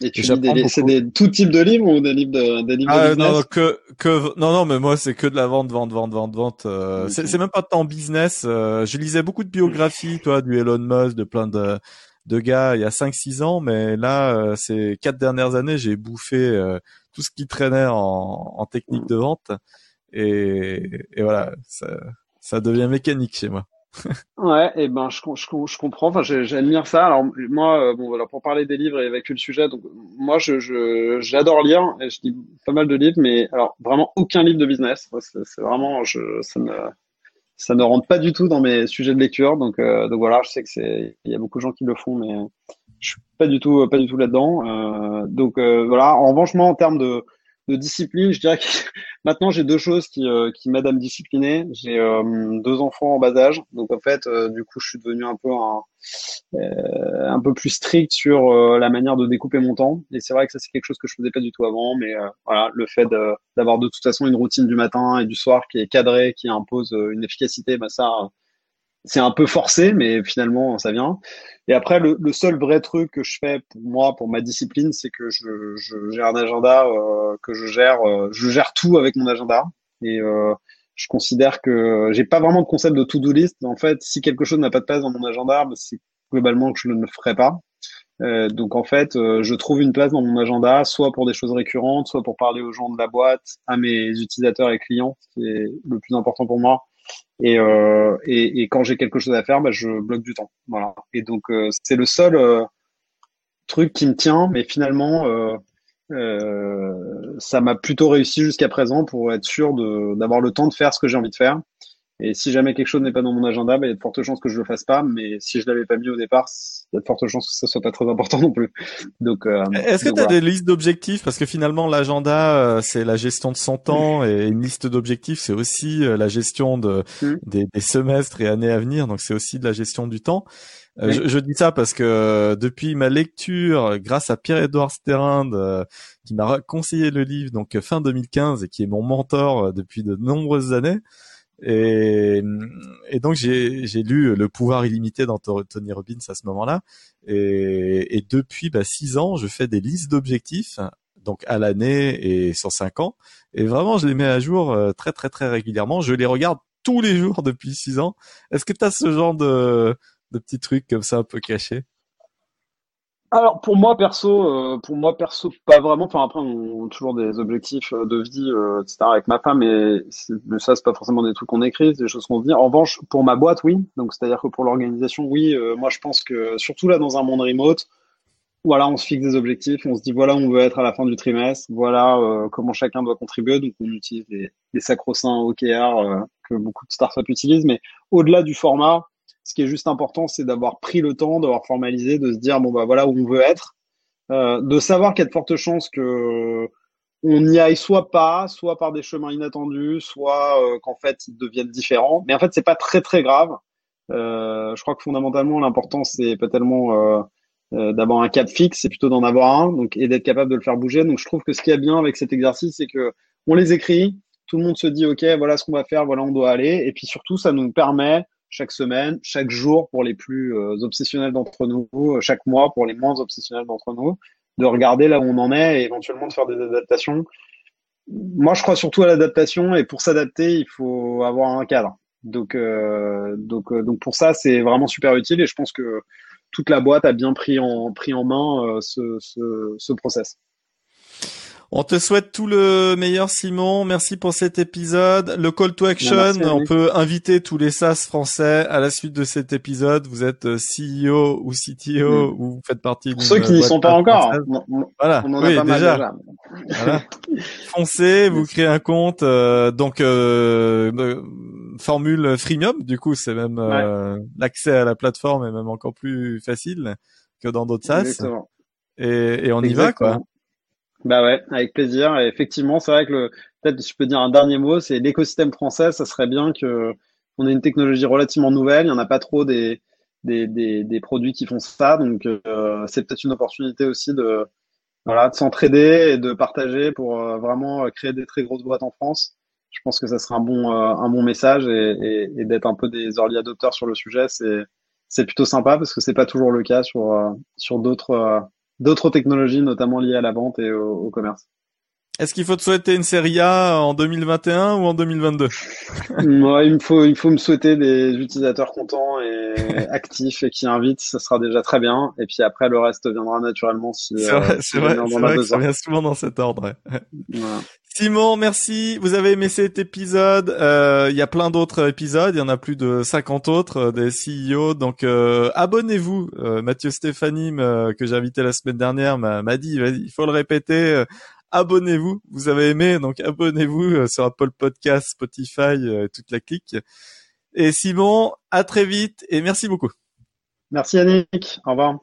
Et tu lis des, c'est des tout type de livres ou des livres de, des livres ah, de business non, que que non non mais moi c'est que de la vente vente vente vente vente. Euh, c'est c'est même pas tant business. Euh, je lisais beaucoup de biographies, toi, du Elon Musk, de plein de de gars il y a 5-6 ans, mais là euh, ces quatre dernières années j'ai bouffé euh, tout ce qui traînait en, en technique de vente et, voilà ça, devient mécanique chez moi. Ouais, et ben je, je, comprends. Enfin, j'admire ça. Alors moi, euh, bon voilà, pour parler des livres et évacuer le sujet, donc moi, je j'adore lire. Et je lis pas mal de livres, mais alors vraiment aucun livre de business. C'est vraiment, je, ça ne ça ne rentre pas du tout dans mes sujets de lecture. Donc euh, donc voilà, je sais que c'est il y a beaucoup de gens qui le font, mais je suis pas du tout pas du tout là-dedans. Euh, donc euh, voilà. En revanche, moi, en termes de de discipline, je dirais que maintenant j'ai deux choses qui, euh, qui m'aident à me discipliner. J'ai euh, deux enfants en bas âge, donc en fait, euh, du coup, je suis devenu un peu un, un peu plus strict sur la manière de découper mon temps. Et c'est vrai que ça c'est quelque chose que je faisais pas du tout avant, mais voilà, le fait d'avoir de, toute façon une routine du matin et du soir qui est cadrée, qui impose une efficacité, bah ça c'est un peu forcé, mais finalement, ça vient. Et après, le, le, seul vrai truc que je fais pour moi, pour ma discipline, c'est que je, je, j'ai un agenda euh, que je gère. Euh, je gère tout avec mon agenda. Et euh, je considère que j'ai pas vraiment de concept de to-do list. En fait, si quelque chose n'a pas de place dans mon agenda, bah, c'est globalement que je ne le ferai pas. Euh, donc en fait, je trouve une place dans mon agenda, soit pour des choses récurrentes, soit pour parler aux gens de la boîte, à mes utilisateurs et clients, ce qui est le plus important pour moi, et, euh, et, et, quand j'ai quelque chose à faire, bah, je bloque du temps. Voilà. Et donc euh, c'est le seul euh, truc qui me tient, mais finalement ça m'a plutôt réussi jusqu'à présent pour être sûr d'avoir le temps de faire ce que j'ai envie de faire et si jamais quelque chose n'est pas dans mon agenda, bah, il y a de fortes chances que je le fasse pas. Mais si je l'avais pas mis au départ, il y a de fortes chances que ça soit pas très important non plus. Donc, euh, est-ce que tu as des listes d'objectifs? Parce que finalement, l'agenda, euh, c'est la gestion de son temps, et une liste d'objectifs, c'est aussi euh, la gestion de mmh. des, des, semestres et années à venir. Donc, c'est aussi de la gestion du temps. Je, je, dis ça parce que depuis ma lecture, grâce à Pierre-Édouard Sterinde, qui m'a conseillé le livre donc fin 2015 et qui est mon mentor depuis de nombreuses années, et, donc j'ai, lu Le pouvoir illimité dans Tony Robbins à ce moment-là. Et, et depuis bah, six ans, je fais des listes d'objectifs, donc à l'année et sur cinq ans. Et vraiment, je les mets à jour euh, très très très régulièrement. Je les regarde tous les jours depuis six ans. Est-ce que tu as ce genre de, de petits trucs comme ça un peu cachés? Alors pour moi perso, euh, pour moi perso pas vraiment. Enfin après on a toujours des objectifs euh, de vie, euh, etc. avec ma femme, et ça c'est pas forcément des trucs qu'on écrit, c'est des choses qu'on dit. En revanche pour ma boîte oui, donc c'est-à-dire que pour l'organisation oui, moi je pense que surtout là dans un monde remote, voilà on se fixe des objectifs, on se dit voilà on veut être à la fin du trimestre, voilà comment chacun doit contribuer, donc on utilise les, les sacro-saints OKR que beaucoup de startups utilisent, mais au-delà du format qui est juste important, c'est d'avoir pris le temps, d'avoir formalisé, de se dire bon bah voilà où on veut être, euh, de savoir qu'il y a de fortes chances que on y aille soit pas, soit par des chemins inattendus, soit euh, qu'en fait ils deviennent différents. Mais en fait c'est pas très très grave. Euh, je crois que fondamentalement l'important c'est pas tellement d'avoir un cap fixe, c'est plutôt d'en avoir un, donc et d'être capable de le faire bouger. Donc je trouve que ce qui est bien avec cet exercice, c'est que on les écrit, tout le monde se dit ok voilà ce qu'on va faire, voilà on doit aller, et puis surtout ça nous permet chaque semaine, chaque jour pour les plus euh, obsessionnels d'entre nous, euh, chaque mois pour les moins obsessionnels d'entre nous, de regarder là où on en est et éventuellement de faire des adaptations. Moi, je crois surtout à l'adaptation et pour s'adapter, il faut avoir un cadre. Donc, euh, donc, donc pour ça, c'est vraiment super utile et je pense que toute la boîte a bien pris en pris en main ce, ce, ce process. On te souhaite tout le meilleur, Simon. Merci pour cet épisode. Le call to action, on peut inviter tous les SaaS français à la suite de cet épisode. Vous êtes euh, CEO ou CTO mm. ou vous faites partie Pour ceux qui n'y sont pas encore. voilà. oui, déjà. voilà. Foncez, vous créez un compte. Euh, donc, euh, euh, formule freemium. Du coup, c'est même l'accès à la plateforme est même encore plus facile que dans d'autres SaaS. Et, et, on y va, quoi. Bah ouais, avec plaisir. Et effectivement, c'est vrai que peut-être je peux dire un dernier mot, c'est l'écosystème français. Ça serait bien que on ait une technologie relativement nouvelle. Il n'y en a pas trop des, des, des, des produits qui font ça. Donc, euh, c'est peut-être une opportunité aussi de, voilà, de s'entraider et de partager pour euh, vraiment créer des très grosses boîtes en France. Je pense que ça sera un bon, euh, un bon message et, et, et d'être un peu des early adopteurs sur le sujet. C'est, c'est plutôt sympa parce que c'est pas toujours le cas sur, sur d'autres, d'autres technologies, notamment liées à la vente et au commerce. Est-ce qu'il faut te souhaiter une série A en 2021 ou en 2022 Moi, il me faut, il faut me souhaiter des utilisateurs contents et actifs et qui invitent, ça sera déjà très bien. Et puis après, le reste viendra naturellement si. C'est vrai, euh, c'est vrai, vrai que ça vient souvent dans cet ordre. Simon, merci. Vous avez aimé cet épisode. Euh, il y a plein d'autres épisodes. Il y en a plus de 50 autres euh, des CEO. Donc abonnez-vous. Mathieu Stéphanie, que j'ai invité la semaine dernière, m'a dit il faut le répéter abonnez-vous. Vous avez aimé, donc abonnez-vous euh, sur Apple Podcast, Spotify, euh, toute la clique. Et Simon, à très vite et merci beaucoup. Merci Yannick. Au revoir.